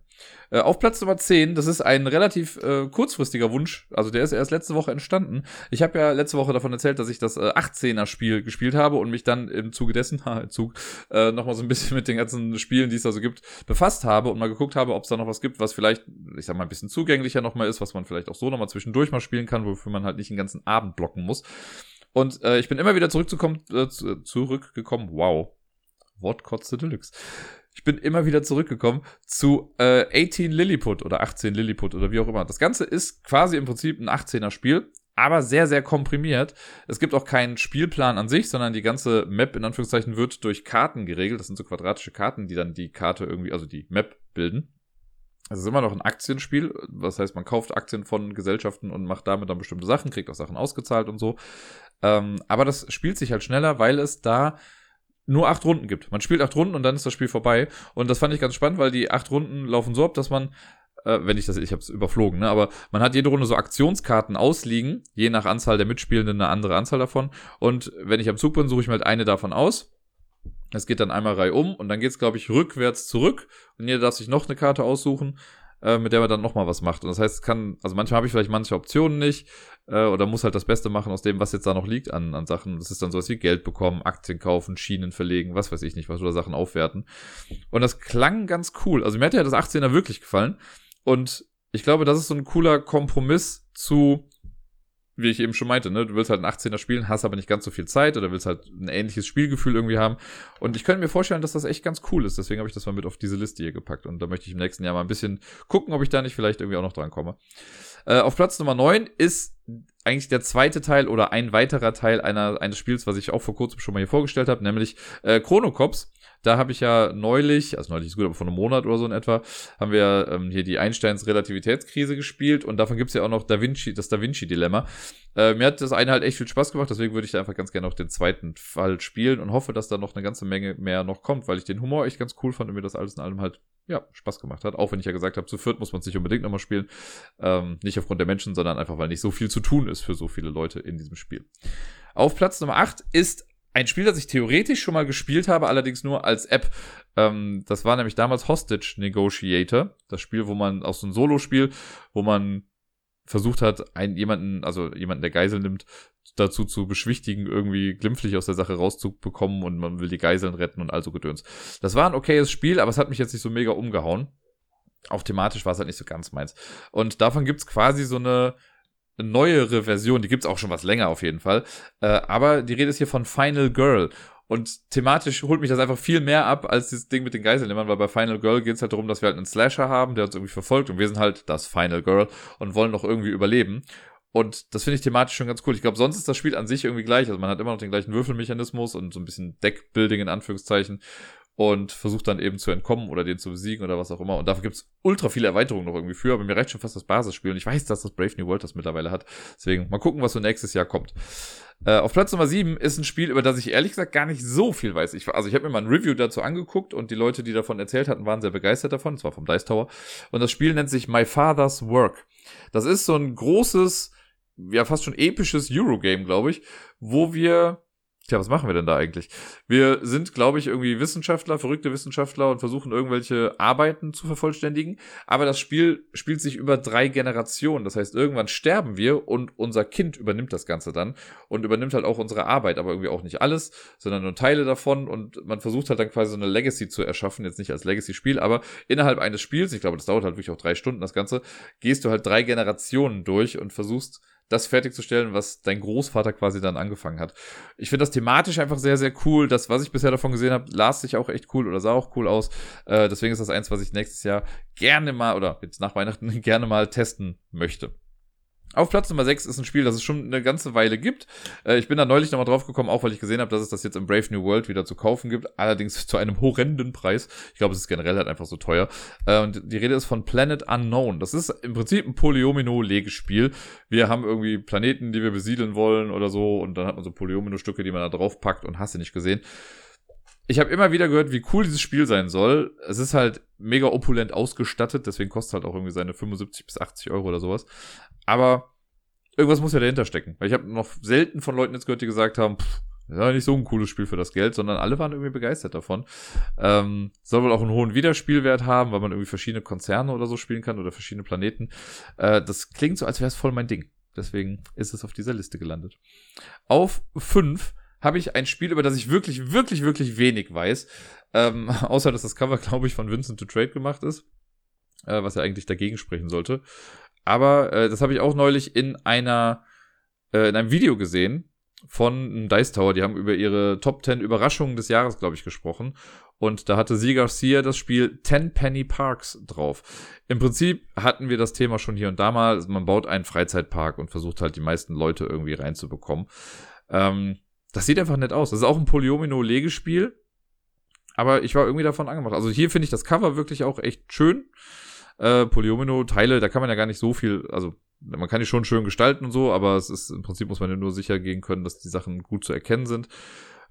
Äh, auf Platz Nummer 10, das ist ein relativ äh, kurzfristiger Wunsch, also der ist erst letzte Woche entstanden. Ich habe ja letzte Woche davon erzählt, dass ich das äh, 18er-Spiel gespielt habe und mich dann im Zuge dessen, ha, im Zug, äh, nochmal so ein bisschen mit den ganzen Spielen, die es da so gibt, befasst habe und mal geguckt habe, ob es da noch was gibt, was vielleicht, ich sag mal, ein bisschen zugänglicher nochmal ist, was man vielleicht auch so nochmal zwischendurch mal spielen kann, wofür man halt nicht den ganzen Abend blocken muss. Und äh, ich bin immer wieder zurückzukommen, äh, zurückgekommen, wow, Wortkotze Deluxe ich bin immer wieder zurückgekommen zu äh, 18 Lilliput oder 18 Lilliput oder wie auch immer. Das Ganze ist quasi im Prinzip ein 18er Spiel, aber sehr, sehr komprimiert. Es gibt auch keinen Spielplan an sich, sondern die ganze Map in Anführungszeichen wird durch Karten geregelt. Das sind so quadratische Karten, die dann die Karte irgendwie, also die Map bilden. Es ist immer noch ein Aktienspiel. Das heißt, man kauft Aktien von Gesellschaften und macht damit dann bestimmte Sachen, kriegt auch Sachen ausgezahlt und so. Ähm, aber das spielt sich halt schneller, weil es da nur acht Runden gibt. Man spielt acht Runden und dann ist das Spiel vorbei. Und das fand ich ganz spannend, weil die acht Runden laufen so ab, dass man, äh, wenn ich das, ich habe es überflogen, ne, aber man hat jede Runde so Aktionskarten ausliegen, je nach Anzahl der Mitspielenden eine andere Anzahl davon. Und wenn ich am Zug bin, suche ich mir halt eine davon aus. Es geht dann einmal Reihe um und dann geht es, glaube ich, rückwärts zurück und jeder darf sich noch eine Karte aussuchen äh, mit der man dann nochmal was macht. Und das heißt, es kann, also manchmal habe ich vielleicht manche Optionen nicht äh, oder muss halt das Beste machen aus dem, was jetzt da noch liegt an, an Sachen. Das ist dann sowas wie Geld bekommen, Aktien kaufen, Schienen verlegen, was weiß ich nicht, was oder Sachen aufwerten. Und das klang ganz cool. Also mir hat ja das 18er wirklich gefallen. Und ich glaube, das ist so ein cooler Kompromiss zu wie ich eben schon meinte, ne, du willst halt einen 18er spielen, hast aber nicht ganz so viel Zeit oder willst halt ein ähnliches Spielgefühl irgendwie haben. Und ich könnte mir vorstellen, dass das echt ganz cool ist. Deswegen habe ich das mal mit auf diese Liste hier gepackt. Und da möchte ich im nächsten Jahr mal ein bisschen gucken, ob ich da nicht vielleicht irgendwie auch noch dran komme. Äh, auf Platz Nummer 9 ist eigentlich der zweite Teil oder ein weiterer Teil einer, eines Spiels, was ich auch vor kurzem schon mal hier vorgestellt habe, nämlich äh, Chrono Cops. Da habe ich ja neulich, also neulich ist gut, aber vor einem Monat oder so in etwa, haben wir ähm, hier die Einsteins Relativitätskrise gespielt und davon gibt's ja auch noch Da Vinci, das Da Vinci-Dilemma. Äh, mir hat das eine halt echt viel Spaß gemacht, deswegen würde ich da einfach ganz gerne auch den zweiten Fall spielen und hoffe, dass da noch eine ganze Menge mehr noch kommt, weil ich den Humor echt ganz cool fand und mir das alles in allem halt, ja, Spaß gemacht hat. Auch wenn ich ja gesagt habe, zu viert muss man sich unbedingt nochmal spielen. Ähm, nicht aufgrund der Menschen, sondern einfach, weil nicht so viel zu tun ist für so viele Leute in diesem Spiel. Auf Platz Nummer 8 ist ein Spiel, das ich theoretisch schon mal gespielt habe, allerdings nur als App. Ähm, das war nämlich damals Hostage Negotiator. Das Spiel, wo man aus so ein Solo-Spiel, wo man versucht hat, einen, jemanden, also jemanden, der Geisel nimmt, dazu zu beschwichtigen, irgendwie glimpflich aus der Sache rauszubekommen und man will die Geiseln retten und also Gedöns. Das war ein okayes Spiel, aber es hat mich jetzt nicht so mega umgehauen. Auch thematisch war es halt nicht so ganz meins. Und davon gibt's quasi so eine neuere Version, die gibt's auch schon was länger auf jeden Fall. Äh, aber die Rede ist hier von Final Girl. Und thematisch holt mich das einfach viel mehr ab als dieses Ding mit den Geiselnehmern, weil bei Final Girl geht es halt darum, dass wir halt einen Slasher haben, der uns irgendwie verfolgt und wir sind halt das Final Girl und wollen noch irgendwie überleben. Und das finde ich thematisch schon ganz cool. Ich glaube, sonst ist das Spiel an sich irgendwie gleich. Also man hat immer noch den gleichen Würfelmechanismus und so ein bisschen Deckbuilding in Anführungszeichen und versucht dann eben zu entkommen oder den zu besiegen oder was auch immer. Und dafür gibt's ultra viele Erweiterungen noch irgendwie für, aber mir reicht schon fast das Basisspiel. Und ich weiß, dass das Brave New World das mittlerweile hat. Deswegen mal gucken, was so nächstes Jahr kommt. Äh, auf Platz Nummer 7 ist ein Spiel, über das ich ehrlich gesagt gar nicht so viel weiß. Ich, also ich habe mir mal ein Review dazu angeguckt und die Leute, die davon erzählt hatten, waren sehr begeistert davon. Das war vom Dice Tower. Und das Spiel nennt sich My Father's Work. Das ist so ein großes, ja fast schon episches Eurogame, glaube ich, wo wir Tja, was machen wir denn da eigentlich? Wir sind, glaube ich, irgendwie Wissenschaftler, verrückte Wissenschaftler und versuchen irgendwelche Arbeiten zu vervollständigen. Aber das Spiel spielt sich über drei Generationen. Das heißt, irgendwann sterben wir und unser Kind übernimmt das Ganze dann und übernimmt halt auch unsere Arbeit, aber irgendwie auch nicht alles, sondern nur Teile davon. Und man versucht halt dann quasi so eine Legacy zu erschaffen. Jetzt nicht als Legacy-Spiel, aber innerhalb eines Spiels, ich glaube, das dauert halt wirklich auch drei Stunden, das Ganze, gehst du halt drei Generationen durch und versuchst das fertigzustellen, was dein Großvater quasi dann angefangen hat. Ich finde das thematisch einfach sehr, sehr cool. Das, was ich bisher davon gesehen habe, las sich auch echt cool oder sah auch cool aus. Äh, deswegen ist das eins, was ich nächstes Jahr gerne mal oder jetzt nach Weihnachten gerne mal testen möchte. Auf Platz Nummer 6 ist ein Spiel, das es schon eine ganze Weile gibt. Äh, ich bin da neulich nochmal drauf gekommen, auch weil ich gesehen habe, dass es das jetzt im Brave New World wieder zu kaufen gibt. Allerdings zu einem horrenden Preis. Ich glaube, es ist generell halt einfach so teuer. Äh, und die Rede ist von Planet Unknown. Das ist im Prinzip ein Polyomino-Legespiel. Wir haben irgendwie Planeten, die wir besiedeln wollen oder so. Und dann hat man so Polyomino-Stücke, die man da drauf packt und hast du nicht gesehen ich habe immer wieder gehört, wie cool dieses Spiel sein soll. Es ist halt mega opulent ausgestattet, deswegen kostet halt auch irgendwie seine 75 bis 80 Euro oder sowas. Aber irgendwas muss ja dahinter stecken. Weil ich habe noch selten von Leuten jetzt gehört, die gesagt haben, pff, das ja nicht so ein cooles Spiel für das Geld, sondern alle waren irgendwie begeistert davon. Ähm, soll wohl auch einen hohen Wiederspielwert haben, weil man irgendwie verschiedene Konzerne oder so spielen kann oder verschiedene Planeten. Äh, das klingt so, als wäre es voll mein Ding. Deswegen ist es auf dieser Liste gelandet. Auf fünf habe ich ein Spiel, über das ich wirklich, wirklich, wirklich wenig weiß. Ähm, außer, dass das Cover, glaube ich, von Vincent to Trade gemacht ist. Äh, was ja eigentlich dagegen sprechen sollte. Aber äh, das habe ich auch neulich in einer, äh, in einem Video gesehen von Dice Tower. Die haben über ihre Top 10 Überraschungen des Jahres, glaube ich, gesprochen. Und da hatte Sie Garcia das Spiel Ten Penny Parks drauf. Im Prinzip hatten wir das Thema schon hier und da mal. Man baut einen Freizeitpark und versucht halt die meisten Leute irgendwie reinzubekommen. Ähm, das sieht einfach nett aus. Das ist auch ein Polyomino-Legespiel. Aber ich war irgendwie davon angemacht. Also hier finde ich das Cover wirklich auch echt schön. Äh, Polyomino-Teile, da kann man ja gar nicht so viel, also man kann die schon schön gestalten und so, aber es ist im Prinzip muss man ja nur sicher gehen können, dass die Sachen gut zu erkennen sind.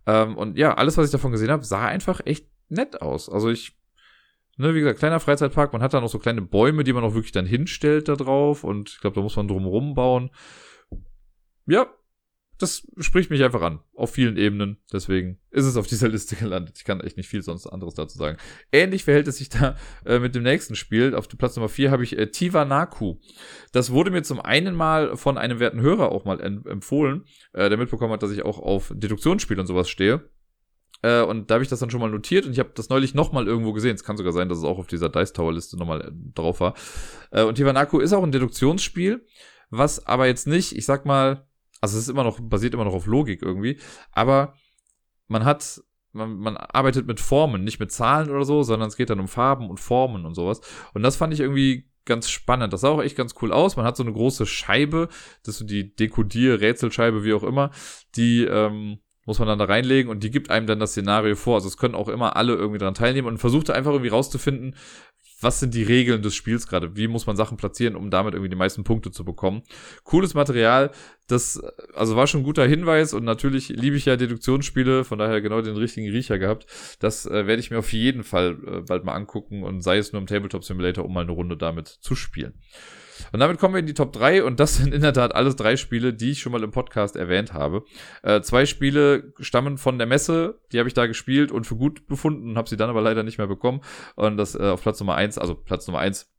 Ähm, und ja, alles, was ich davon gesehen habe, sah einfach echt nett aus. Also ich, ne, wie gesagt, kleiner Freizeitpark, man hat da noch so kleine Bäume, die man auch wirklich dann hinstellt da drauf und ich glaube, da muss man drum bauen. Ja, das spricht mich einfach an. Auf vielen Ebenen. Deswegen ist es auf dieser Liste gelandet. Ich kann echt nicht viel sonst anderes dazu sagen. Ähnlich verhält es sich da äh, mit dem nächsten Spiel. Auf Platz Nummer 4 habe ich äh, Tivanaku. Das wurde mir zum einen mal von einem werten Hörer auch mal empfohlen, äh, der mitbekommen hat, dass ich auch auf Deduktionsspiele und sowas stehe. Äh, und da habe ich das dann schon mal notiert und ich habe das neulich nochmal irgendwo gesehen. Es kann sogar sein, dass es auch auf dieser Dice Tower Liste nochmal äh, drauf war. Äh, und Tivanaku ist auch ein Deduktionsspiel, was aber jetzt nicht, ich sag mal, also es ist immer noch, basiert immer noch auf Logik irgendwie, aber man hat, man, man arbeitet mit Formen, nicht mit Zahlen oder so, sondern es geht dann um Farben und Formen und sowas. Und das fand ich irgendwie ganz spannend. Das sah auch echt ganz cool aus. Man hat so eine große Scheibe, das ist so die Dekodier-Rätselscheibe, wie auch immer, die ähm, muss man dann da reinlegen und die gibt einem dann das Szenario vor. Also es können auch immer alle irgendwie dran teilnehmen und versucht einfach irgendwie rauszufinden, was sind die Regeln des Spiels gerade? Wie muss man Sachen platzieren, um damit irgendwie die meisten Punkte zu bekommen? Cooles Material, das also war schon ein guter Hinweis und natürlich liebe ich ja Deduktionsspiele, von daher genau den richtigen Riecher gehabt. Das äh, werde ich mir auf jeden Fall äh, bald mal angucken und sei es nur im Tabletop Simulator, um mal eine Runde damit zu spielen. Und damit kommen wir in die Top 3 und das sind in der Tat alles drei Spiele, die ich schon mal im Podcast erwähnt habe. Äh, zwei Spiele stammen von der Messe, die habe ich da gespielt und für gut befunden, habe sie dann aber leider nicht mehr bekommen. Und das äh, auf Platz Nummer 1, also Platz Nummer 1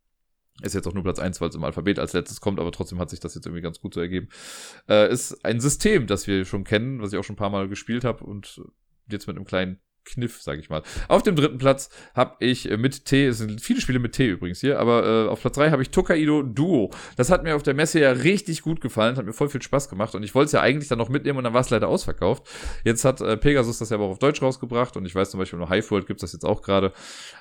ist jetzt auch nur Platz 1, weil es im Alphabet als letztes kommt, aber trotzdem hat sich das jetzt irgendwie ganz gut so ergeben. Äh, ist ein System, das wir schon kennen, was ich auch schon ein paar Mal gespielt habe und jetzt mit einem kleinen Kniff, sage ich mal. Auf dem dritten Platz habe ich äh, mit T, es sind viele Spiele mit T übrigens hier, aber äh, auf Platz drei habe ich Tokaido Duo. Das hat mir auf der Messe ja richtig gut gefallen, hat mir voll viel Spaß gemacht und ich wollte es ja eigentlich dann noch mitnehmen und dann war es leider ausverkauft. Jetzt hat äh, Pegasus das ja aber auch auf Deutsch rausgebracht und ich weiß zum Beispiel nur Hive World gibt das jetzt auch gerade.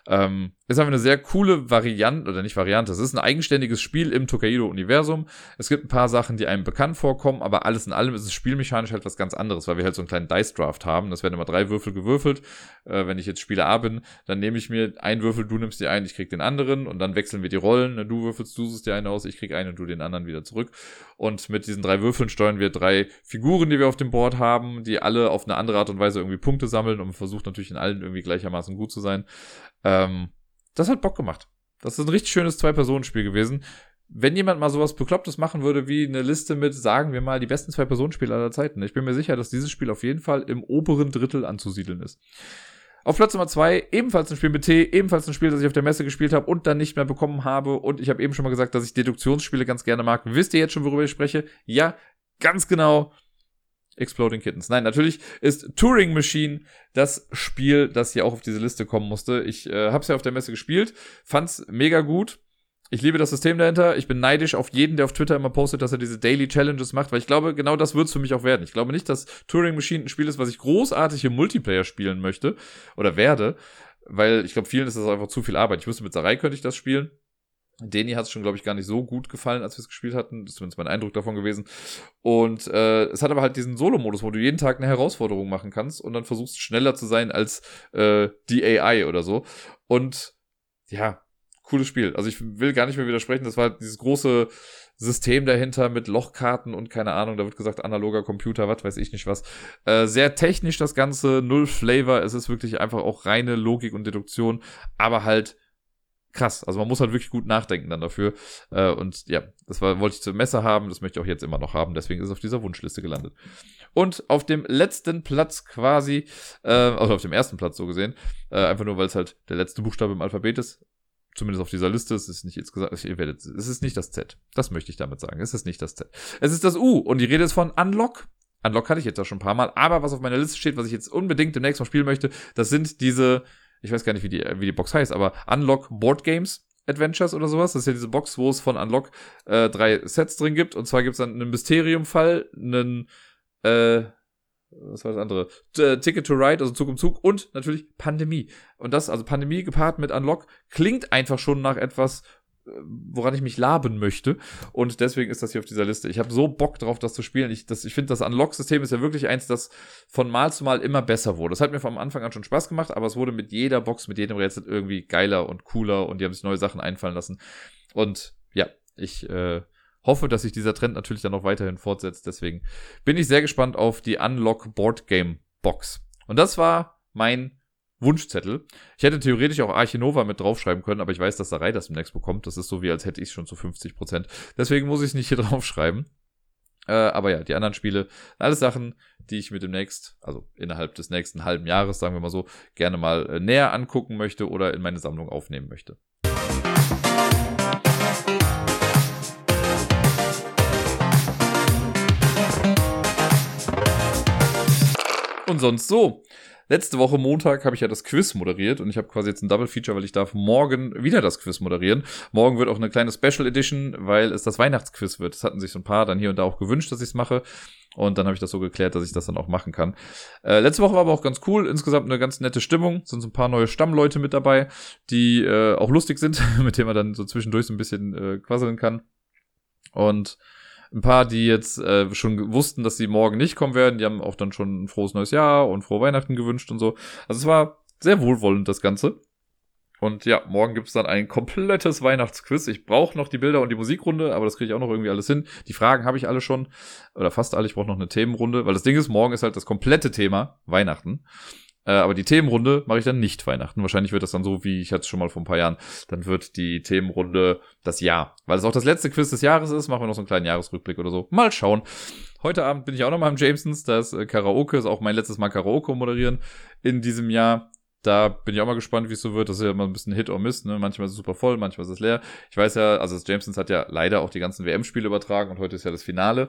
Ähm, ist einfach eine sehr coole Variante, oder nicht Variante, es ist ein eigenständiges Spiel im Tokaido-Universum. Es gibt ein paar Sachen, die einem bekannt vorkommen, aber alles in allem ist es spielmechanisch halt was ganz anderes, weil wir halt so einen kleinen Dice-Draft haben. Das werden immer drei Würfel gewürfelt. Äh, wenn ich jetzt Spieler A bin, dann nehme ich mir einen Würfel, du nimmst dir einen, ich krieg den anderen und dann wechseln wir die Rollen. Du würfelst, du suchst dir einen aus, ich krieg einen und du den anderen wieder zurück. Und mit diesen drei Würfeln steuern wir drei Figuren, die wir auf dem Board haben, die alle auf eine andere Art und Weise irgendwie Punkte sammeln und versucht natürlich in allen irgendwie gleichermaßen gut zu sein. Ähm, das hat Bock gemacht. Das ist ein richtig schönes Zwei-Personen-Spiel gewesen. Wenn jemand mal sowas Beklopptes machen würde, wie eine Liste mit, sagen wir mal, die besten Zwei-Personen-Spiele aller Zeiten, ich bin mir sicher, dass dieses Spiel auf jeden Fall im oberen Drittel anzusiedeln ist. Auf Platz Nummer zwei ebenfalls ein Spiel mit T, ebenfalls ein Spiel, das ich auf der Messe gespielt habe und dann nicht mehr bekommen habe. Und ich habe eben schon mal gesagt, dass ich Deduktionsspiele ganz gerne mag. Wisst ihr jetzt schon, worüber ich spreche? Ja, ganz genau. Exploding Kittens. Nein, natürlich ist Turing Machine das Spiel, das hier auch auf diese Liste kommen musste. Ich äh, habe es ja auf der Messe gespielt, fand's mega gut. Ich liebe das System dahinter. Ich bin neidisch auf jeden, der auf Twitter immer postet, dass er diese Daily Challenges macht, weil ich glaube, genau das wird's für mich auch werden. Ich glaube nicht, dass Turing Machine ein Spiel ist, was ich großartig im Multiplayer spielen möchte oder werde, weil ich glaube, vielen ist das einfach zu viel Arbeit. Ich wüsste, mit Sarai könnte ich das spielen. Deni hat es schon, glaube ich, gar nicht so gut gefallen, als wir es gespielt hatten. Das ist zumindest mein Eindruck davon gewesen. Und äh, es hat aber halt diesen Solo-Modus, wo du jeden Tag eine Herausforderung machen kannst und dann versuchst schneller zu sein als äh, die AI oder so. Und ja, cooles Spiel. Also ich will gar nicht mehr widersprechen. Das war halt dieses große System dahinter mit Lochkarten und keine Ahnung, da wird gesagt analoger Computer, was weiß ich nicht was. Äh, sehr technisch das Ganze, null Flavor. Es ist wirklich einfach auch reine Logik und Deduktion, aber halt krass. Also man muss halt wirklich gut nachdenken dann dafür. Äh, und ja, das war, wollte ich zur Messe haben, das möchte ich auch jetzt immer noch haben, deswegen ist es auf dieser Wunschliste gelandet. Und auf dem letzten Platz quasi, äh, also auf dem ersten Platz so gesehen, äh, einfach nur, weil es halt der letzte Buchstabe im Alphabet ist, zumindest auf dieser Liste, es ist nicht gesagt, ihr werdet, es ist nicht das Z. Das möchte ich damit sagen. Es ist nicht das Z. Es ist das U und die Rede ist von Unlock. Unlock hatte ich jetzt auch schon ein paar Mal, aber was auf meiner Liste steht, was ich jetzt unbedingt demnächst mal spielen möchte, das sind diese ich weiß gar nicht, wie die, wie die Box heißt, aber Unlock Board Games Adventures oder sowas. Das ist ja diese Box, wo es von Unlock äh, drei Sets drin gibt. Und zwar gibt es dann einen Mysterium-Fall, einen, äh, was war das andere? T Ticket to Ride, also Zug um Zug und natürlich Pandemie. Und das, also Pandemie gepaart mit Unlock, klingt einfach schon nach etwas, woran ich mich laben möchte. Und deswegen ist das hier auf dieser Liste. Ich habe so Bock drauf, das zu spielen. Ich, ich finde, das Unlock-System ist ja wirklich eins, das von Mal zu Mal immer besser wurde. Das hat mir vom Anfang an schon Spaß gemacht, aber es wurde mit jeder Box, mit jedem Rätsel irgendwie geiler und cooler und die haben sich neue Sachen einfallen lassen. Und ja, ich äh, hoffe, dass sich dieser Trend natürlich dann noch weiterhin fortsetzt. Deswegen bin ich sehr gespannt auf die Unlock Board Game Box. Und das war mein Wunschzettel. Ich hätte theoretisch auch Archinova mit draufschreiben können, aber ich weiß, dass Sarai das demnächst bekommt. Das ist so wie, als hätte ich es schon zu 50 Prozent. Deswegen muss ich es nicht hier draufschreiben. Äh, aber ja, die anderen Spiele, alles Sachen, die ich mir demnächst, also innerhalb des nächsten halben Jahres, sagen wir mal so, gerne mal äh, näher angucken möchte oder in meine Sammlung aufnehmen möchte. Und sonst so letzte Woche Montag habe ich ja das Quiz moderiert und ich habe quasi jetzt ein Double Feature, weil ich darf morgen wieder das Quiz moderieren. Morgen wird auch eine kleine Special Edition, weil es das Weihnachtsquiz wird. Das hatten sich so ein paar dann hier und da auch gewünscht, dass ich es mache. Und dann habe ich das so geklärt, dass ich das dann auch machen kann. Äh, letzte Woche war aber auch ganz cool. Insgesamt eine ganz nette Stimmung. Sind so ein paar neue Stammleute mit dabei, die äh, auch lustig sind, mit denen man dann so zwischendurch so ein bisschen äh, quasseln kann. Und ein paar, die jetzt äh, schon wussten, dass sie morgen nicht kommen werden, die haben auch dann schon ein frohes neues Jahr und frohe Weihnachten gewünscht und so. Also es war sehr wohlwollend, das Ganze. Und ja, morgen gibt's dann ein komplettes Weihnachtsquiz. Ich brauche noch die Bilder und die Musikrunde, aber das kriege ich auch noch irgendwie alles hin. Die Fragen habe ich alle schon, oder fast alle. Ich brauche noch eine Themenrunde, weil das Ding ist, morgen ist halt das komplette Thema Weihnachten. Äh, aber die Themenrunde mache ich dann nicht Weihnachten. Wahrscheinlich wird das dann so, wie ich hatte es schon mal vor ein paar Jahren, dann wird die Themenrunde das Jahr. Weil es auch das letzte Quiz des Jahres ist, machen wir noch so einen kleinen Jahresrückblick oder so. Mal schauen. Heute Abend bin ich auch noch mal im Jamesons, da ist äh, Karaoke, ist auch mein letztes Mal Karaoke moderieren in diesem Jahr. Da bin ich auch mal gespannt, wie es so wird. Das ist ja immer ein bisschen Hit or Miss. Ne? Manchmal ist es super voll, manchmal ist es leer. Ich weiß ja, also das Jamesons hat ja leider auch die ganzen WM-Spiele übertragen und heute ist ja das Finale.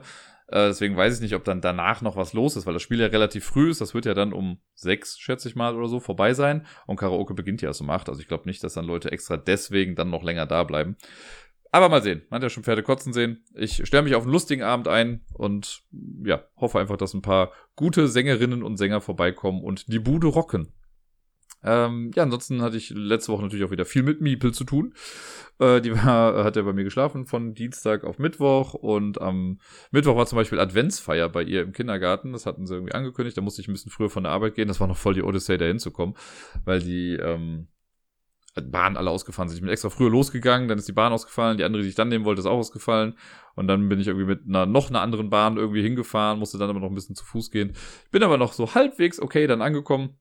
Äh, deswegen weiß ich nicht, ob dann danach noch was los ist, weil das Spiel ja relativ früh ist. Das wird ja dann um sechs, schätze ich mal, oder so vorbei sein. Und Karaoke beginnt ja erst um acht. Also ich glaube nicht, dass dann Leute extra deswegen dann noch länger da bleiben. Aber mal sehen. Man hat ja schon Pferde kotzen sehen. Ich stelle mich auf einen lustigen Abend ein und ja, hoffe einfach, dass ein paar gute Sängerinnen und Sänger vorbeikommen und die Bude rocken. Ähm, ja, ansonsten hatte ich letzte Woche natürlich auch wieder viel mit Miepel zu tun. Äh, die war, hat ja bei mir geschlafen von Dienstag auf Mittwoch und am Mittwoch war zum Beispiel Adventsfeier bei ihr im Kindergarten. Das hatten sie irgendwie angekündigt. Da musste ich ein bisschen früher von der Arbeit gehen. Das war noch voll die Odyssey, da hinzukommen, weil die ähm, Bahn alle ausgefahren sind. Ich bin extra früher losgegangen, dann ist die Bahn ausgefallen, die andere, die ich dann nehmen wollte, ist auch ausgefallen. Und dann bin ich irgendwie mit einer noch einer anderen Bahn irgendwie hingefahren, musste dann aber noch ein bisschen zu Fuß gehen. Ich bin aber noch so halbwegs okay dann angekommen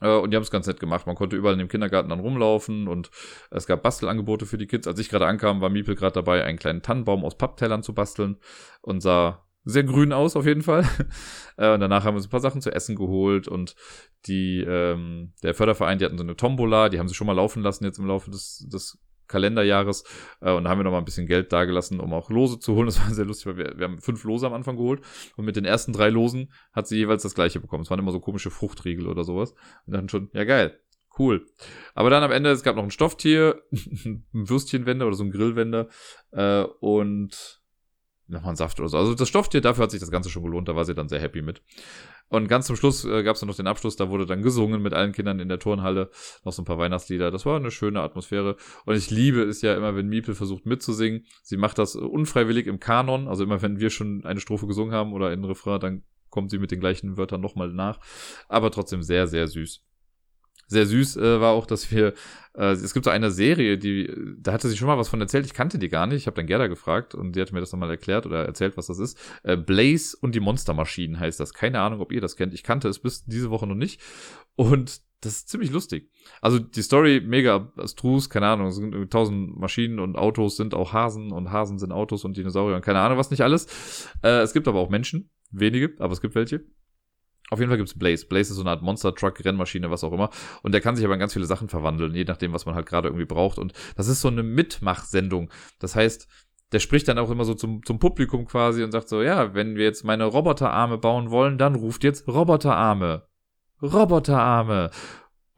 und die haben es ganz nett gemacht. Man konnte überall in dem Kindergarten dann rumlaufen und es gab Bastelangebote für die Kids. Als ich gerade ankam, war Miepel gerade dabei, einen kleinen Tannenbaum aus Papptellern zu basteln und sah sehr grün aus auf jeden Fall. Äh, und danach haben wir uns ein paar Sachen zu essen geholt und die, ähm, der Förderverein, die hatten so eine Tombola, die haben sie schon mal laufen lassen jetzt im Laufe des, des Kalenderjahres. Äh, und da haben wir noch mal ein bisschen Geld dagelassen, um auch Lose zu holen. Das war sehr lustig, weil wir, wir haben fünf Lose am Anfang geholt. Und mit den ersten drei Losen hat sie jeweils das gleiche bekommen. Es waren immer so komische Fruchtriegel oder sowas. Und dann schon, ja geil, cool. Aber dann am Ende, es gab noch ein Stofftier, ein Würstchenwender oder so ein Grillwender äh, und nochmal ein Saft oder so. Also das Stofftier, dafür hat sich das Ganze schon gelohnt, da war sie dann sehr happy mit. Und ganz zum Schluss äh, gab es dann noch den Abschluss, da wurde dann gesungen mit allen Kindern in der Turnhalle, noch so ein paar Weihnachtslieder. Das war eine schöne Atmosphäre. Und ich liebe es ja immer, wenn Miepel versucht mitzusingen. Sie macht das unfreiwillig im Kanon, also immer wenn wir schon eine Strophe gesungen haben oder in Refrain, dann kommt sie mit den gleichen Wörtern nochmal nach. Aber trotzdem sehr, sehr süß sehr süß äh, war auch, dass wir, äh, es gibt so eine Serie, die, da hatte sie schon mal was von erzählt, ich kannte die gar nicht, ich habe dann Gerda gefragt und die hat mir das nochmal erklärt oder erzählt, was das ist. Äh, Blaze und die Monstermaschinen heißt das. Keine Ahnung, ob ihr das kennt. Ich kannte es bis diese Woche noch nicht. Und das ist ziemlich lustig. Also die Story mega abstrus, keine Ahnung, es sind tausend Maschinen und Autos sind auch Hasen und Hasen sind Autos und Dinosaurier und keine Ahnung, was nicht alles. Äh, es gibt aber auch Menschen, wenige, aber es gibt welche. Auf jeden Fall gibt's Blaze. Blaze ist so eine Art Monster-Truck, Rennmaschine, was auch immer. Und der kann sich aber in ganz viele Sachen verwandeln, je nachdem, was man halt gerade irgendwie braucht. Und das ist so eine Mitmachsendung. Das heißt, der spricht dann auch immer so zum, zum Publikum quasi und sagt so, ja, wenn wir jetzt meine Roboterarme bauen wollen, dann ruft jetzt Roboterarme. Roboterarme.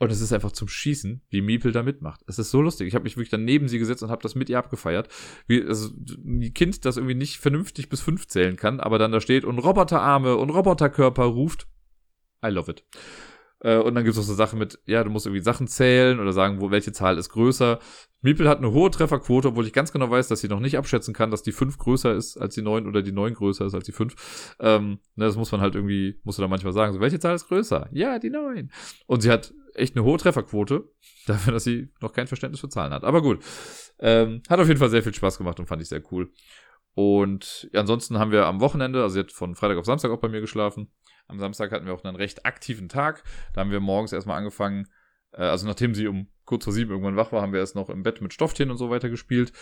Und es ist einfach zum Schießen, wie Miepel da mitmacht. Es ist so lustig. Ich habe mich wirklich dann neben sie gesetzt und habe das mit ihr abgefeiert. Wie also, ein Kind, das irgendwie nicht vernünftig bis fünf zählen kann, aber dann da steht und Roboterarme und Roboterkörper ruft. I love it. Äh, und dann gibt es auch so Sachen mit, ja, du musst irgendwie Sachen zählen oder sagen, wo welche Zahl ist größer. Miepel hat eine hohe Trefferquote, obwohl ich ganz genau weiß, dass sie noch nicht abschätzen kann, dass die 5 größer ist als die 9 oder die 9 größer ist als die 5. Ähm, ne, das muss man halt irgendwie, musst du da manchmal sagen, so, welche Zahl ist größer? Ja, die 9. Und sie hat echt eine hohe Trefferquote, dafür, dass sie noch kein Verständnis für Zahlen hat. Aber gut. Ähm, hat auf jeden Fall sehr viel Spaß gemacht und fand ich sehr cool. Und ansonsten haben wir am Wochenende, also sie hat von Freitag auf Samstag auch bei mir geschlafen. Am Samstag hatten wir auch einen recht aktiven Tag. Da haben wir morgens erstmal angefangen, äh, also nachdem sie um kurz vor sieben irgendwann wach war, haben wir erst noch im Bett mit Stofftieren und so weiter gespielt.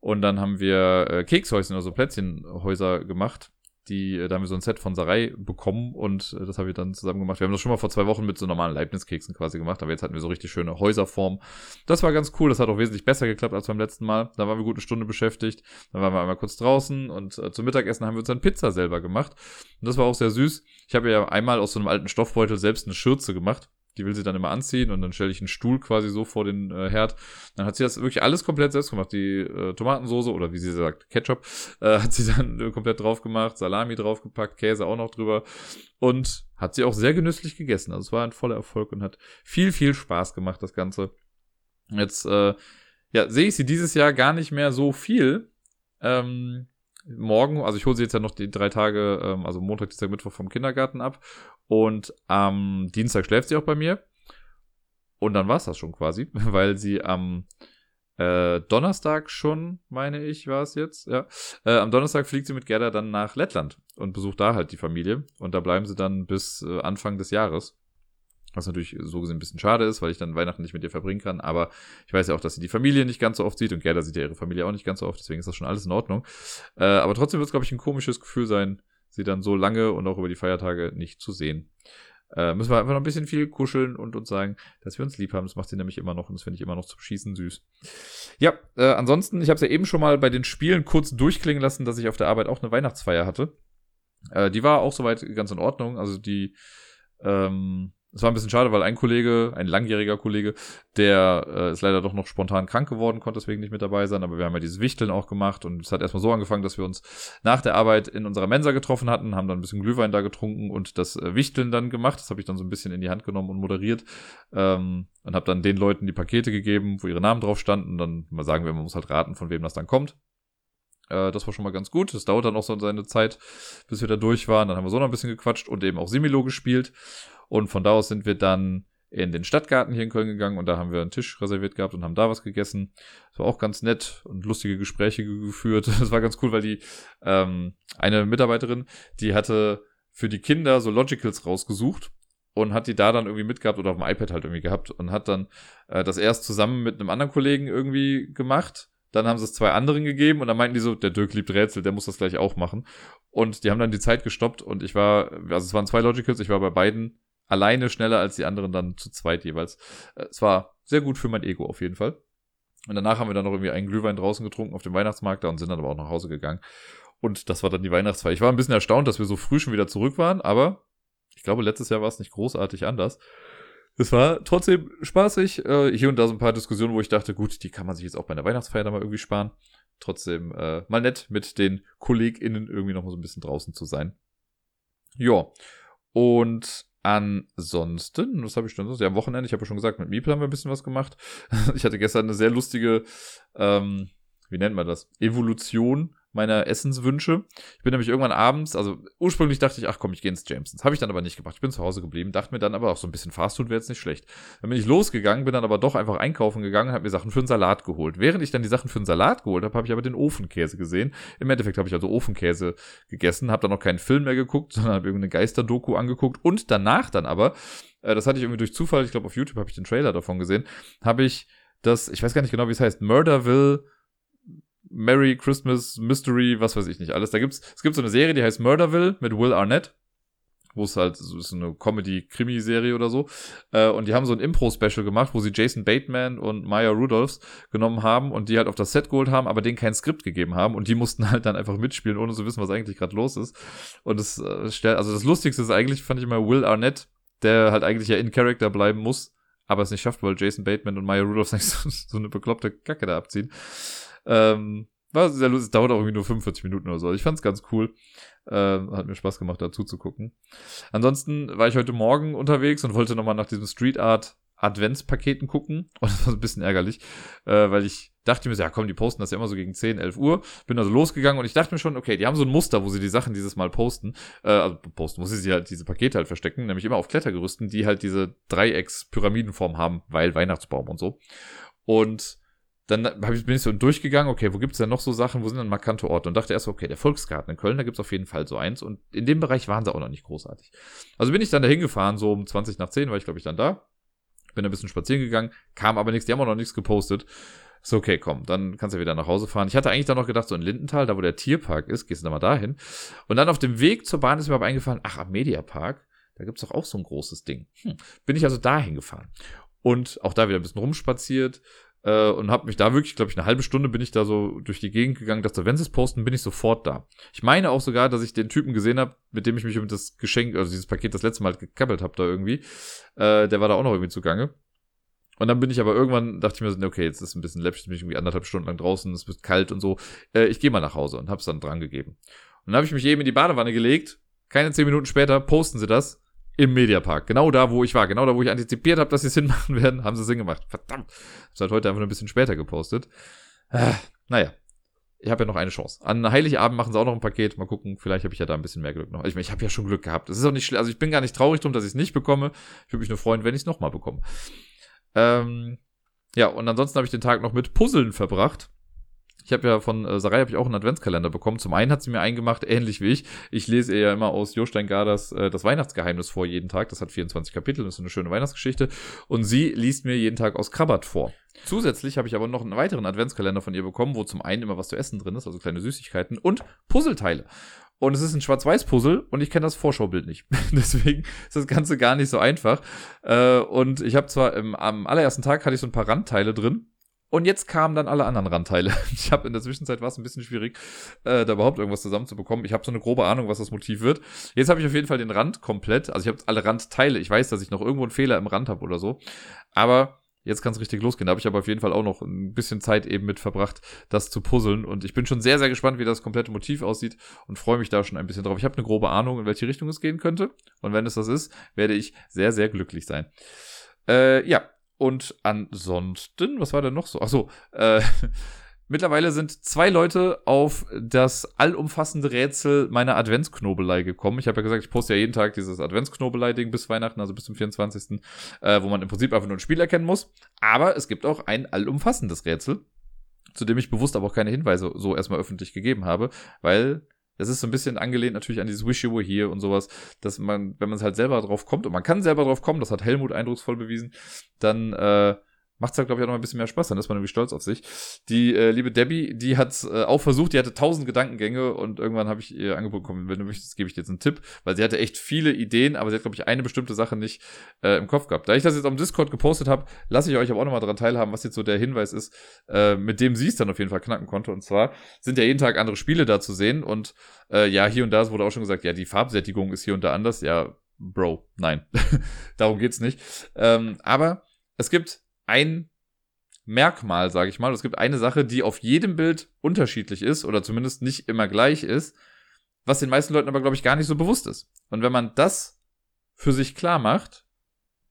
Und dann haben wir äh, Kekshäuschen, also Plätzchenhäuser gemacht die, äh, da haben wir so ein Set von Sarai bekommen und äh, das haben wir dann zusammen gemacht. Wir haben das schon mal vor zwei Wochen mit so normalen Leibniz-Keksen quasi gemacht, aber jetzt hatten wir so richtig schöne Häuserform. Das war ganz cool, das hat auch wesentlich besser geklappt als beim letzten Mal. Da waren wir gut eine Stunde beschäftigt, dann waren wir einmal kurz draußen und äh, zum Mittagessen haben wir uns dann Pizza selber gemacht. Und das war auch sehr süß. Ich habe ja einmal aus so einem alten Stoffbeutel selbst eine Schürze gemacht die will sie dann immer anziehen und dann stelle ich einen Stuhl quasi so vor den äh, Herd. Dann hat sie das wirklich alles komplett selbst gemacht. Die äh, Tomatensoße oder wie sie sagt, Ketchup, äh, hat sie dann äh, komplett drauf gemacht, Salami draufgepackt, Käse auch noch drüber und hat sie auch sehr genüsslich gegessen. Also es war ein voller Erfolg und hat viel, viel Spaß gemacht, das Ganze. Jetzt, äh, ja, sehe ich sie dieses Jahr gar nicht mehr so viel. Ähm, morgen, also ich hole sie jetzt ja noch die drei Tage, ähm, also Montag, Dienstag, Mittwoch vom Kindergarten ab. Und am Dienstag schläft sie auch bei mir. Und dann war es das schon quasi, weil sie am äh, Donnerstag schon, meine ich, war es jetzt, ja. Äh, am Donnerstag fliegt sie mit Gerda dann nach Lettland und besucht da halt die Familie. Und da bleiben sie dann bis äh, Anfang des Jahres. Was natürlich so gesehen ein bisschen schade ist, weil ich dann Weihnachten nicht mit ihr verbringen kann. Aber ich weiß ja auch, dass sie die Familie nicht ganz so oft sieht und Gerda sieht ja ihre Familie auch nicht ganz so oft. Deswegen ist das schon alles in Ordnung. Äh, aber trotzdem wird es, glaube ich, ein komisches Gefühl sein, sie dann so lange und auch über die Feiertage nicht zu sehen. Äh, müssen wir einfach noch ein bisschen viel kuscheln und uns sagen, dass wir uns lieb haben. Das macht sie nämlich immer noch und das finde ich immer noch zum Schießen süß. Ja, äh, ansonsten, ich habe es ja eben schon mal bei den Spielen kurz durchklingen lassen, dass ich auf der Arbeit auch eine Weihnachtsfeier hatte. Äh, die war auch soweit ganz in Ordnung. Also die, ähm, es war ein bisschen schade, weil ein Kollege, ein langjähriger Kollege, der äh, ist leider doch noch spontan krank geworden, konnte deswegen nicht mit dabei sein, aber wir haben ja dieses Wichteln auch gemacht und es hat erstmal so angefangen, dass wir uns nach der Arbeit in unserer Mensa getroffen hatten, haben dann ein bisschen Glühwein da getrunken und das äh, Wichteln dann gemacht. Das habe ich dann so ein bisschen in die Hand genommen und moderiert ähm, und habe dann den Leuten die Pakete gegeben, wo ihre Namen drauf standen. Dann mal sagen wir, man muss halt raten, von wem das dann kommt. Äh, das war schon mal ganz gut. Das dauert dann auch so seine Zeit, bis wir da durch waren. Dann haben wir so noch ein bisschen gequatscht und eben auch Similo gespielt. Und von da aus sind wir dann in den Stadtgarten hier in Köln gegangen und da haben wir einen Tisch reserviert gehabt und haben da was gegessen. Das war auch ganz nett und lustige Gespräche geführt. Das war ganz cool, weil die ähm, eine Mitarbeiterin, die hatte für die Kinder so Logicals rausgesucht und hat die da dann irgendwie mitgehabt oder auf dem iPad halt irgendwie gehabt und hat dann äh, das erst zusammen mit einem anderen Kollegen irgendwie gemacht. Dann haben sie es zwei anderen gegeben und dann meinten die so, der Dirk liebt Rätsel, der muss das gleich auch machen. Und die haben dann die Zeit gestoppt und ich war, also es waren zwei Logicals, ich war bei beiden alleine schneller als die anderen dann zu zweit jeweils. Äh, es war sehr gut für mein Ego auf jeden Fall. Und danach haben wir dann noch irgendwie einen Glühwein draußen getrunken auf dem Weihnachtsmarkt da und sind dann aber auch nach Hause gegangen. Und das war dann die Weihnachtsfeier. Ich war ein bisschen erstaunt, dass wir so früh schon wieder zurück waren, aber ich glaube, letztes Jahr war es nicht großartig anders. Es war trotzdem spaßig. Äh, hier und da so ein paar Diskussionen, wo ich dachte, gut, die kann man sich jetzt auch bei der Weihnachtsfeier dann mal irgendwie sparen. Trotzdem äh, mal nett, mit den KollegInnen irgendwie noch mal so ein bisschen draußen zu sein. Ja. Und Ansonsten, was habe ich denn sonst? Ja, Wochenende, ich habe ja schon gesagt, mit Miepel haben wir ein bisschen was gemacht. Ich hatte gestern eine sehr lustige, ähm, wie nennt man das? Evolution meiner Essenswünsche. Ich bin nämlich irgendwann abends, also ursprünglich dachte ich, ach komm, ich gehe ins Jamesons. Habe ich dann aber nicht gemacht. Ich bin zu Hause geblieben, dachte mir dann aber auch so ein bisschen Fastfood wäre jetzt nicht schlecht. Dann bin ich losgegangen, bin dann aber doch einfach einkaufen gegangen und habe mir Sachen für einen Salat geholt. Während ich dann die Sachen für einen Salat geholt habe, habe ich aber den Ofenkäse gesehen. Im Endeffekt habe ich also Ofenkäse gegessen, habe dann noch keinen Film mehr geguckt, sondern habe irgendeine Geisterdoku angeguckt und danach dann aber, äh, das hatte ich irgendwie durch Zufall, ich glaube auf YouTube habe ich den Trailer davon gesehen, habe ich das, ich weiß gar nicht genau, wie es heißt, Murderville Merry Christmas Mystery, was weiß ich nicht alles. Da gibt's, es gibt so eine Serie, die heißt Murderville mit Will Arnett wo es halt so ist eine Comedy-Krimi-Serie oder so. Äh, und die haben so ein Impro-Special gemacht, wo sie Jason Bateman und Maya Rudolphs genommen haben und die halt auf das Set geholt haben, aber denen kein Skript gegeben haben und die mussten halt dann einfach mitspielen, ohne zu wissen, was eigentlich gerade los ist. Und das äh, stellt, also das Lustigste ist eigentlich, fand ich immer Will Arnett, der halt eigentlich ja in Character bleiben muss, aber es nicht schafft, weil Jason Bateman und Maya Rudolphs nicht so, so eine bekloppte Kacke da abziehen. Ähm, war sehr lustig, es dauert auch irgendwie nur 45 Minuten oder so. Ich fand's ganz cool. Äh, hat mir Spaß gemacht, dazu zu gucken. Ansonsten war ich heute Morgen unterwegs und wollte nochmal nach diesem Street Art Adventspaketen gucken. Und das war ein bisschen ärgerlich, äh, weil ich dachte mir so, ja komm, die posten das ja immer so gegen 10, 11 Uhr. Bin also losgegangen und ich dachte mir schon, okay, die haben so ein Muster, wo sie die Sachen dieses Mal posten. Äh, also posten, wo sie sie halt diese Pakete halt verstecken, nämlich immer auf Klettergerüsten, die halt diese Dreiecks-Pyramidenform haben, weil Weihnachtsbaum und so. Und dann ich, bin ich so durchgegangen, okay, wo gibt's denn noch so Sachen, wo sind denn markante Orte? Und dachte erst, okay, der Volksgarten in Köln, da gibt's auf jeden Fall so eins. Und in dem Bereich waren sie auch noch nicht großartig. Also bin ich dann da hingefahren, so um 20 nach 10 war ich, glaube ich, dann da. Bin ein bisschen spazieren gegangen, kam aber nichts, die haben auch noch nichts gepostet. So, okay, komm, dann kannst du wieder nach Hause fahren. Ich hatte eigentlich dann noch gedacht, so in Lindenthal, da wo der Tierpark ist, gehst du da mal dahin. Und dann auf dem Weg zur Bahn ist mir aber eingefallen, ach, am Mediapark, da gibt's doch auch so ein großes Ding. Hm. Bin ich also dahin gefahren. Und auch da wieder ein bisschen rumspaziert, äh, und habe mich da wirklich, glaube ich, eine halbe Stunde bin ich da so durch die Gegend gegangen, dachte, wenn sie es posten, bin ich sofort da. Ich meine auch sogar, dass ich den Typen gesehen habe, mit dem ich mich um das Geschenk, also dieses Paket das letzte Mal gekappelt habe da irgendwie. Äh, der war da auch noch irgendwie zugange. Und dann bin ich aber irgendwann, dachte ich mir, okay, jetzt ist ein bisschen läppisch, bin ich irgendwie anderthalb Stunden lang draußen, es wird kalt und so. Äh, ich gehe mal nach Hause und hab's dann dran gegeben. Und dann habe ich mich eben in die Badewanne gelegt. Keine zehn Minuten später posten sie das im Mediapark. Genau da, wo ich war. Genau da, wo ich antizipiert habe, dass sie es hinmachen werden, haben sie es hingemacht. Verdammt. Habe halt heute einfach nur ein bisschen später gepostet. Äh, naja. Ich habe ja noch eine Chance. An Heiligabend machen sie auch noch ein Paket. Mal gucken, vielleicht habe ich ja da ein bisschen mehr Glück noch. Ich, meine, ich habe ja schon Glück gehabt. Es ist auch nicht schlecht. Also ich bin gar nicht traurig drum, dass ich es nicht bekomme. Ich würde mich nur freuen, wenn ich es nochmal bekomme. Ähm, ja, und ansonsten habe ich den Tag noch mit Puzzeln verbracht. Ich habe ja von äh, Sarai habe ich auch einen Adventskalender bekommen. Zum einen hat sie mir eingemacht, ähnlich wie ich. Ich lese ihr ja immer aus Jostein Garders äh, das Weihnachtsgeheimnis vor jeden Tag. Das hat 24 Kapitel, das ist eine schöne Weihnachtsgeschichte. Und sie liest mir jeden Tag aus Krabbert vor. Zusätzlich habe ich aber noch einen weiteren Adventskalender von ihr bekommen, wo zum einen immer was zu essen drin ist, also kleine Süßigkeiten und Puzzleteile. Und es ist ein Schwarz-Weiß-Puzzle und ich kenne das Vorschaubild nicht. Deswegen ist das Ganze gar nicht so einfach. Äh, und ich habe zwar im, am allerersten Tag hatte ich so ein paar Randteile drin, Und jetzt kamen dann alle anderen Randteile. Ich habe in der Zwischenzeit war es ein bisschen schwierig, äh, da überhaupt irgendwas zusammenzubekommen. Ich habe so eine grobe Ahnung, was das Motiv wird. Jetzt habe ich auf jeden Fall den Rand komplett. Also ich habe alle Randteile. Ich weiß, dass ich noch irgendwo einen Fehler im Rand habe oder so. Aber jetzt kann es richtig losgehen. Da habe ich aber auf jeden Fall auch noch ein bisschen Zeit eben mit verbracht, das zu puzzeln. Und ich bin schon sehr, sehr gespannt, wie das komplette Motiv aussieht und freue mich da schon ein bisschen drauf. Ich habe eine grobe Ahnung, in welche Richtung es gehen könnte. Und wenn es das ist, werde ich sehr, sehr glücklich sein. Äh, ja, und ansonsten, was war denn noch so? Achso, äh, mittlerweile sind zwei Leute auf das allumfassende Rätsel meiner Adventsknobelei gekommen. Ich habe ja gesagt, ich poste ja jeden Tag dieses Adventsknobelei-Ding bis Weihnachten, also bis zum 24., äh, wo man im Prinzip einfach nur ein Spiel erkennen muss. Aber es gibt auch ein allumfassendes Rätsel, zu dem ich bewusst aber auch keine Hinweise so erstmal öffentlich gegeben habe, weil das ist so ein bisschen angelehnt natürlich an dieses Wish You Were Here und sowas, dass man, wenn man es halt selber drauf kommt, und man kann selber drauf kommen, das hat Helmut eindrucksvoll bewiesen, dann äh, macht es halt, glaube ich, auch noch ein bisschen mehr Spaß. Dann ist man irgendwie stolz auf sich. Die äh, liebe Debbie, die hat äh, auch versucht, die hatte tausend Gedankengänge und irgendwann habe ich ihr angeboten, komm, wenn du möchtest, gebe ich dir jetzt einen Tipp, weil sie hatte echt viele Ideen, aber sie hat, glaube ich, eine bestimmte Sache nicht äh, im Kopf gehabt. Da ich das jetzt am Discord gepostet habe, lasse ich euch aber auch nochmal daran teilhaben, was jetzt so der Hinweis ist, äh, mit dem sie es dann auf jeden Fall knacken konnte. Und zwar sind ja jeden Tag andere Spiele da zu sehen und äh, ja, hier und da wurde auch schon gesagt, ja, die Farbsättigung ist hier und da anders. Ja, Bro, nein. Darum geht's nicht. Ähm, aber es gibt ein Merkmal, sage ich mal. Es gibt eine Sache, die auf jedem Bild unterschiedlich ist oder zumindest nicht immer gleich ist, was den meisten Leuten aber, glaube ich, gar nicht so bewusst ist. Und wenn man das für sich klar macht,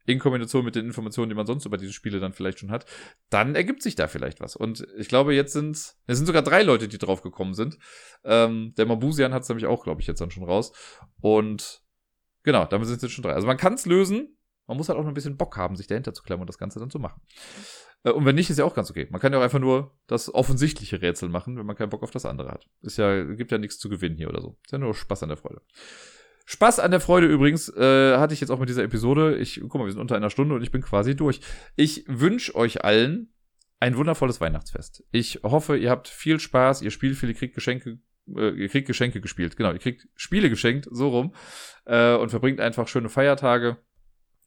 in Kombination mit den Informationen, die man sonst über diese Spiele dann vielleicht schon hat, dann ergibt sich da vielleicht was. Und ich glaube, jetzt sind es sind sogar drei Leute, die drauf gekommen sind. Ähm, der Mabusian hat es nämlich auch, glaube ich, jetzt dann schon raus. Und genau, damit sind es jetzt schon drei. Also man kann es lösen, man muss halt auch noch ein bisschen Bock haben, sich dahinter zu klemmen und das Ganze dann zu machen. Äh, und wenn nicht, ist ja auch ganz okay. Man kann ja auch einfach nur das offensichtliche Rätsel machen, wenn man keinen Bock auf das andere hat. Ist ja, gibt ja nichts zu gewinnen hier oder so. Ist ja nur Spaß an der Freude. Spaß an der Freude übrigens äh, hatte ich jetzt auch mit dieser Episode. Ich, guck mal, wir sind unter einer Stunde und ich bin quasi durch. Ich wünsche euch allen ein wundervolles Weihnachtsfest. Ich hoffe, ihr habt viel Spaß, ihr spielt viel, ihr kriegt Geschenke, äh, ihr kriegt Geschenke gespielt. Genau, ihr kriegt Spiele geschenkt, so rum. Äh, und verbringt einfach schöne Feiertage.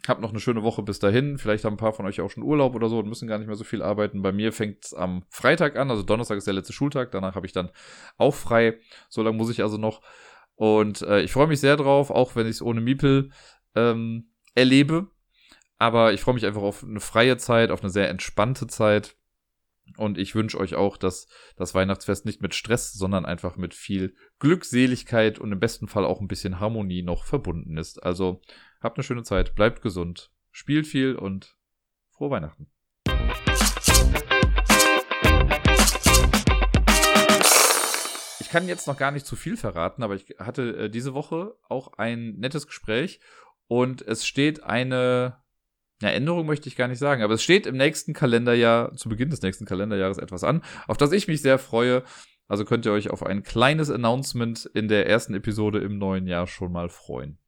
Habt noch eine schöne Woche bis dahin. Vielleicht haben ein paar von euch auch schon Urlaub oder so und müssen gar nicht mehr so viel arbeiten. Bei mir fängt es am Freitag an, also Donnerstag ist der letzte Schultag. Danach habe ich dann auch frei. So lange muss ich also noch. Und äh, ich freue mich sehr drauf, auch wenn ich es ohne Miepel ähm, erlebe. Aber ich freue mich einfach auf eine freie Zeit, auf eine sehr entspannte Zeit. Und ich wünsche euch auch, dass das Weihnachtsfest nicht mit Stress, sondern einfach mit viel Glückseligkeit und im besten Fall auch ein bisschen Harmonie noch verbunden ist. Also Habt eine schöne Zeit, bleibt gesund, spielt viel und frohe Weihnachten. Ich kann jetzt noch gar nicht zu viel verraten, aber ich hatte äh, diese Woche auch ein nettes Gespräch und es steht eine ja, Änderung möchte ich gar nicht sagen, aber es steht im nächsten Kalenderjahr, zu Beginn des nächsten Kalenderjahres etwas an, auf das ich mich sehr freue. Also könnt ihr euch auf ein kleines Announcement in der ersten Episode im neuen Jahr schon mal freuen.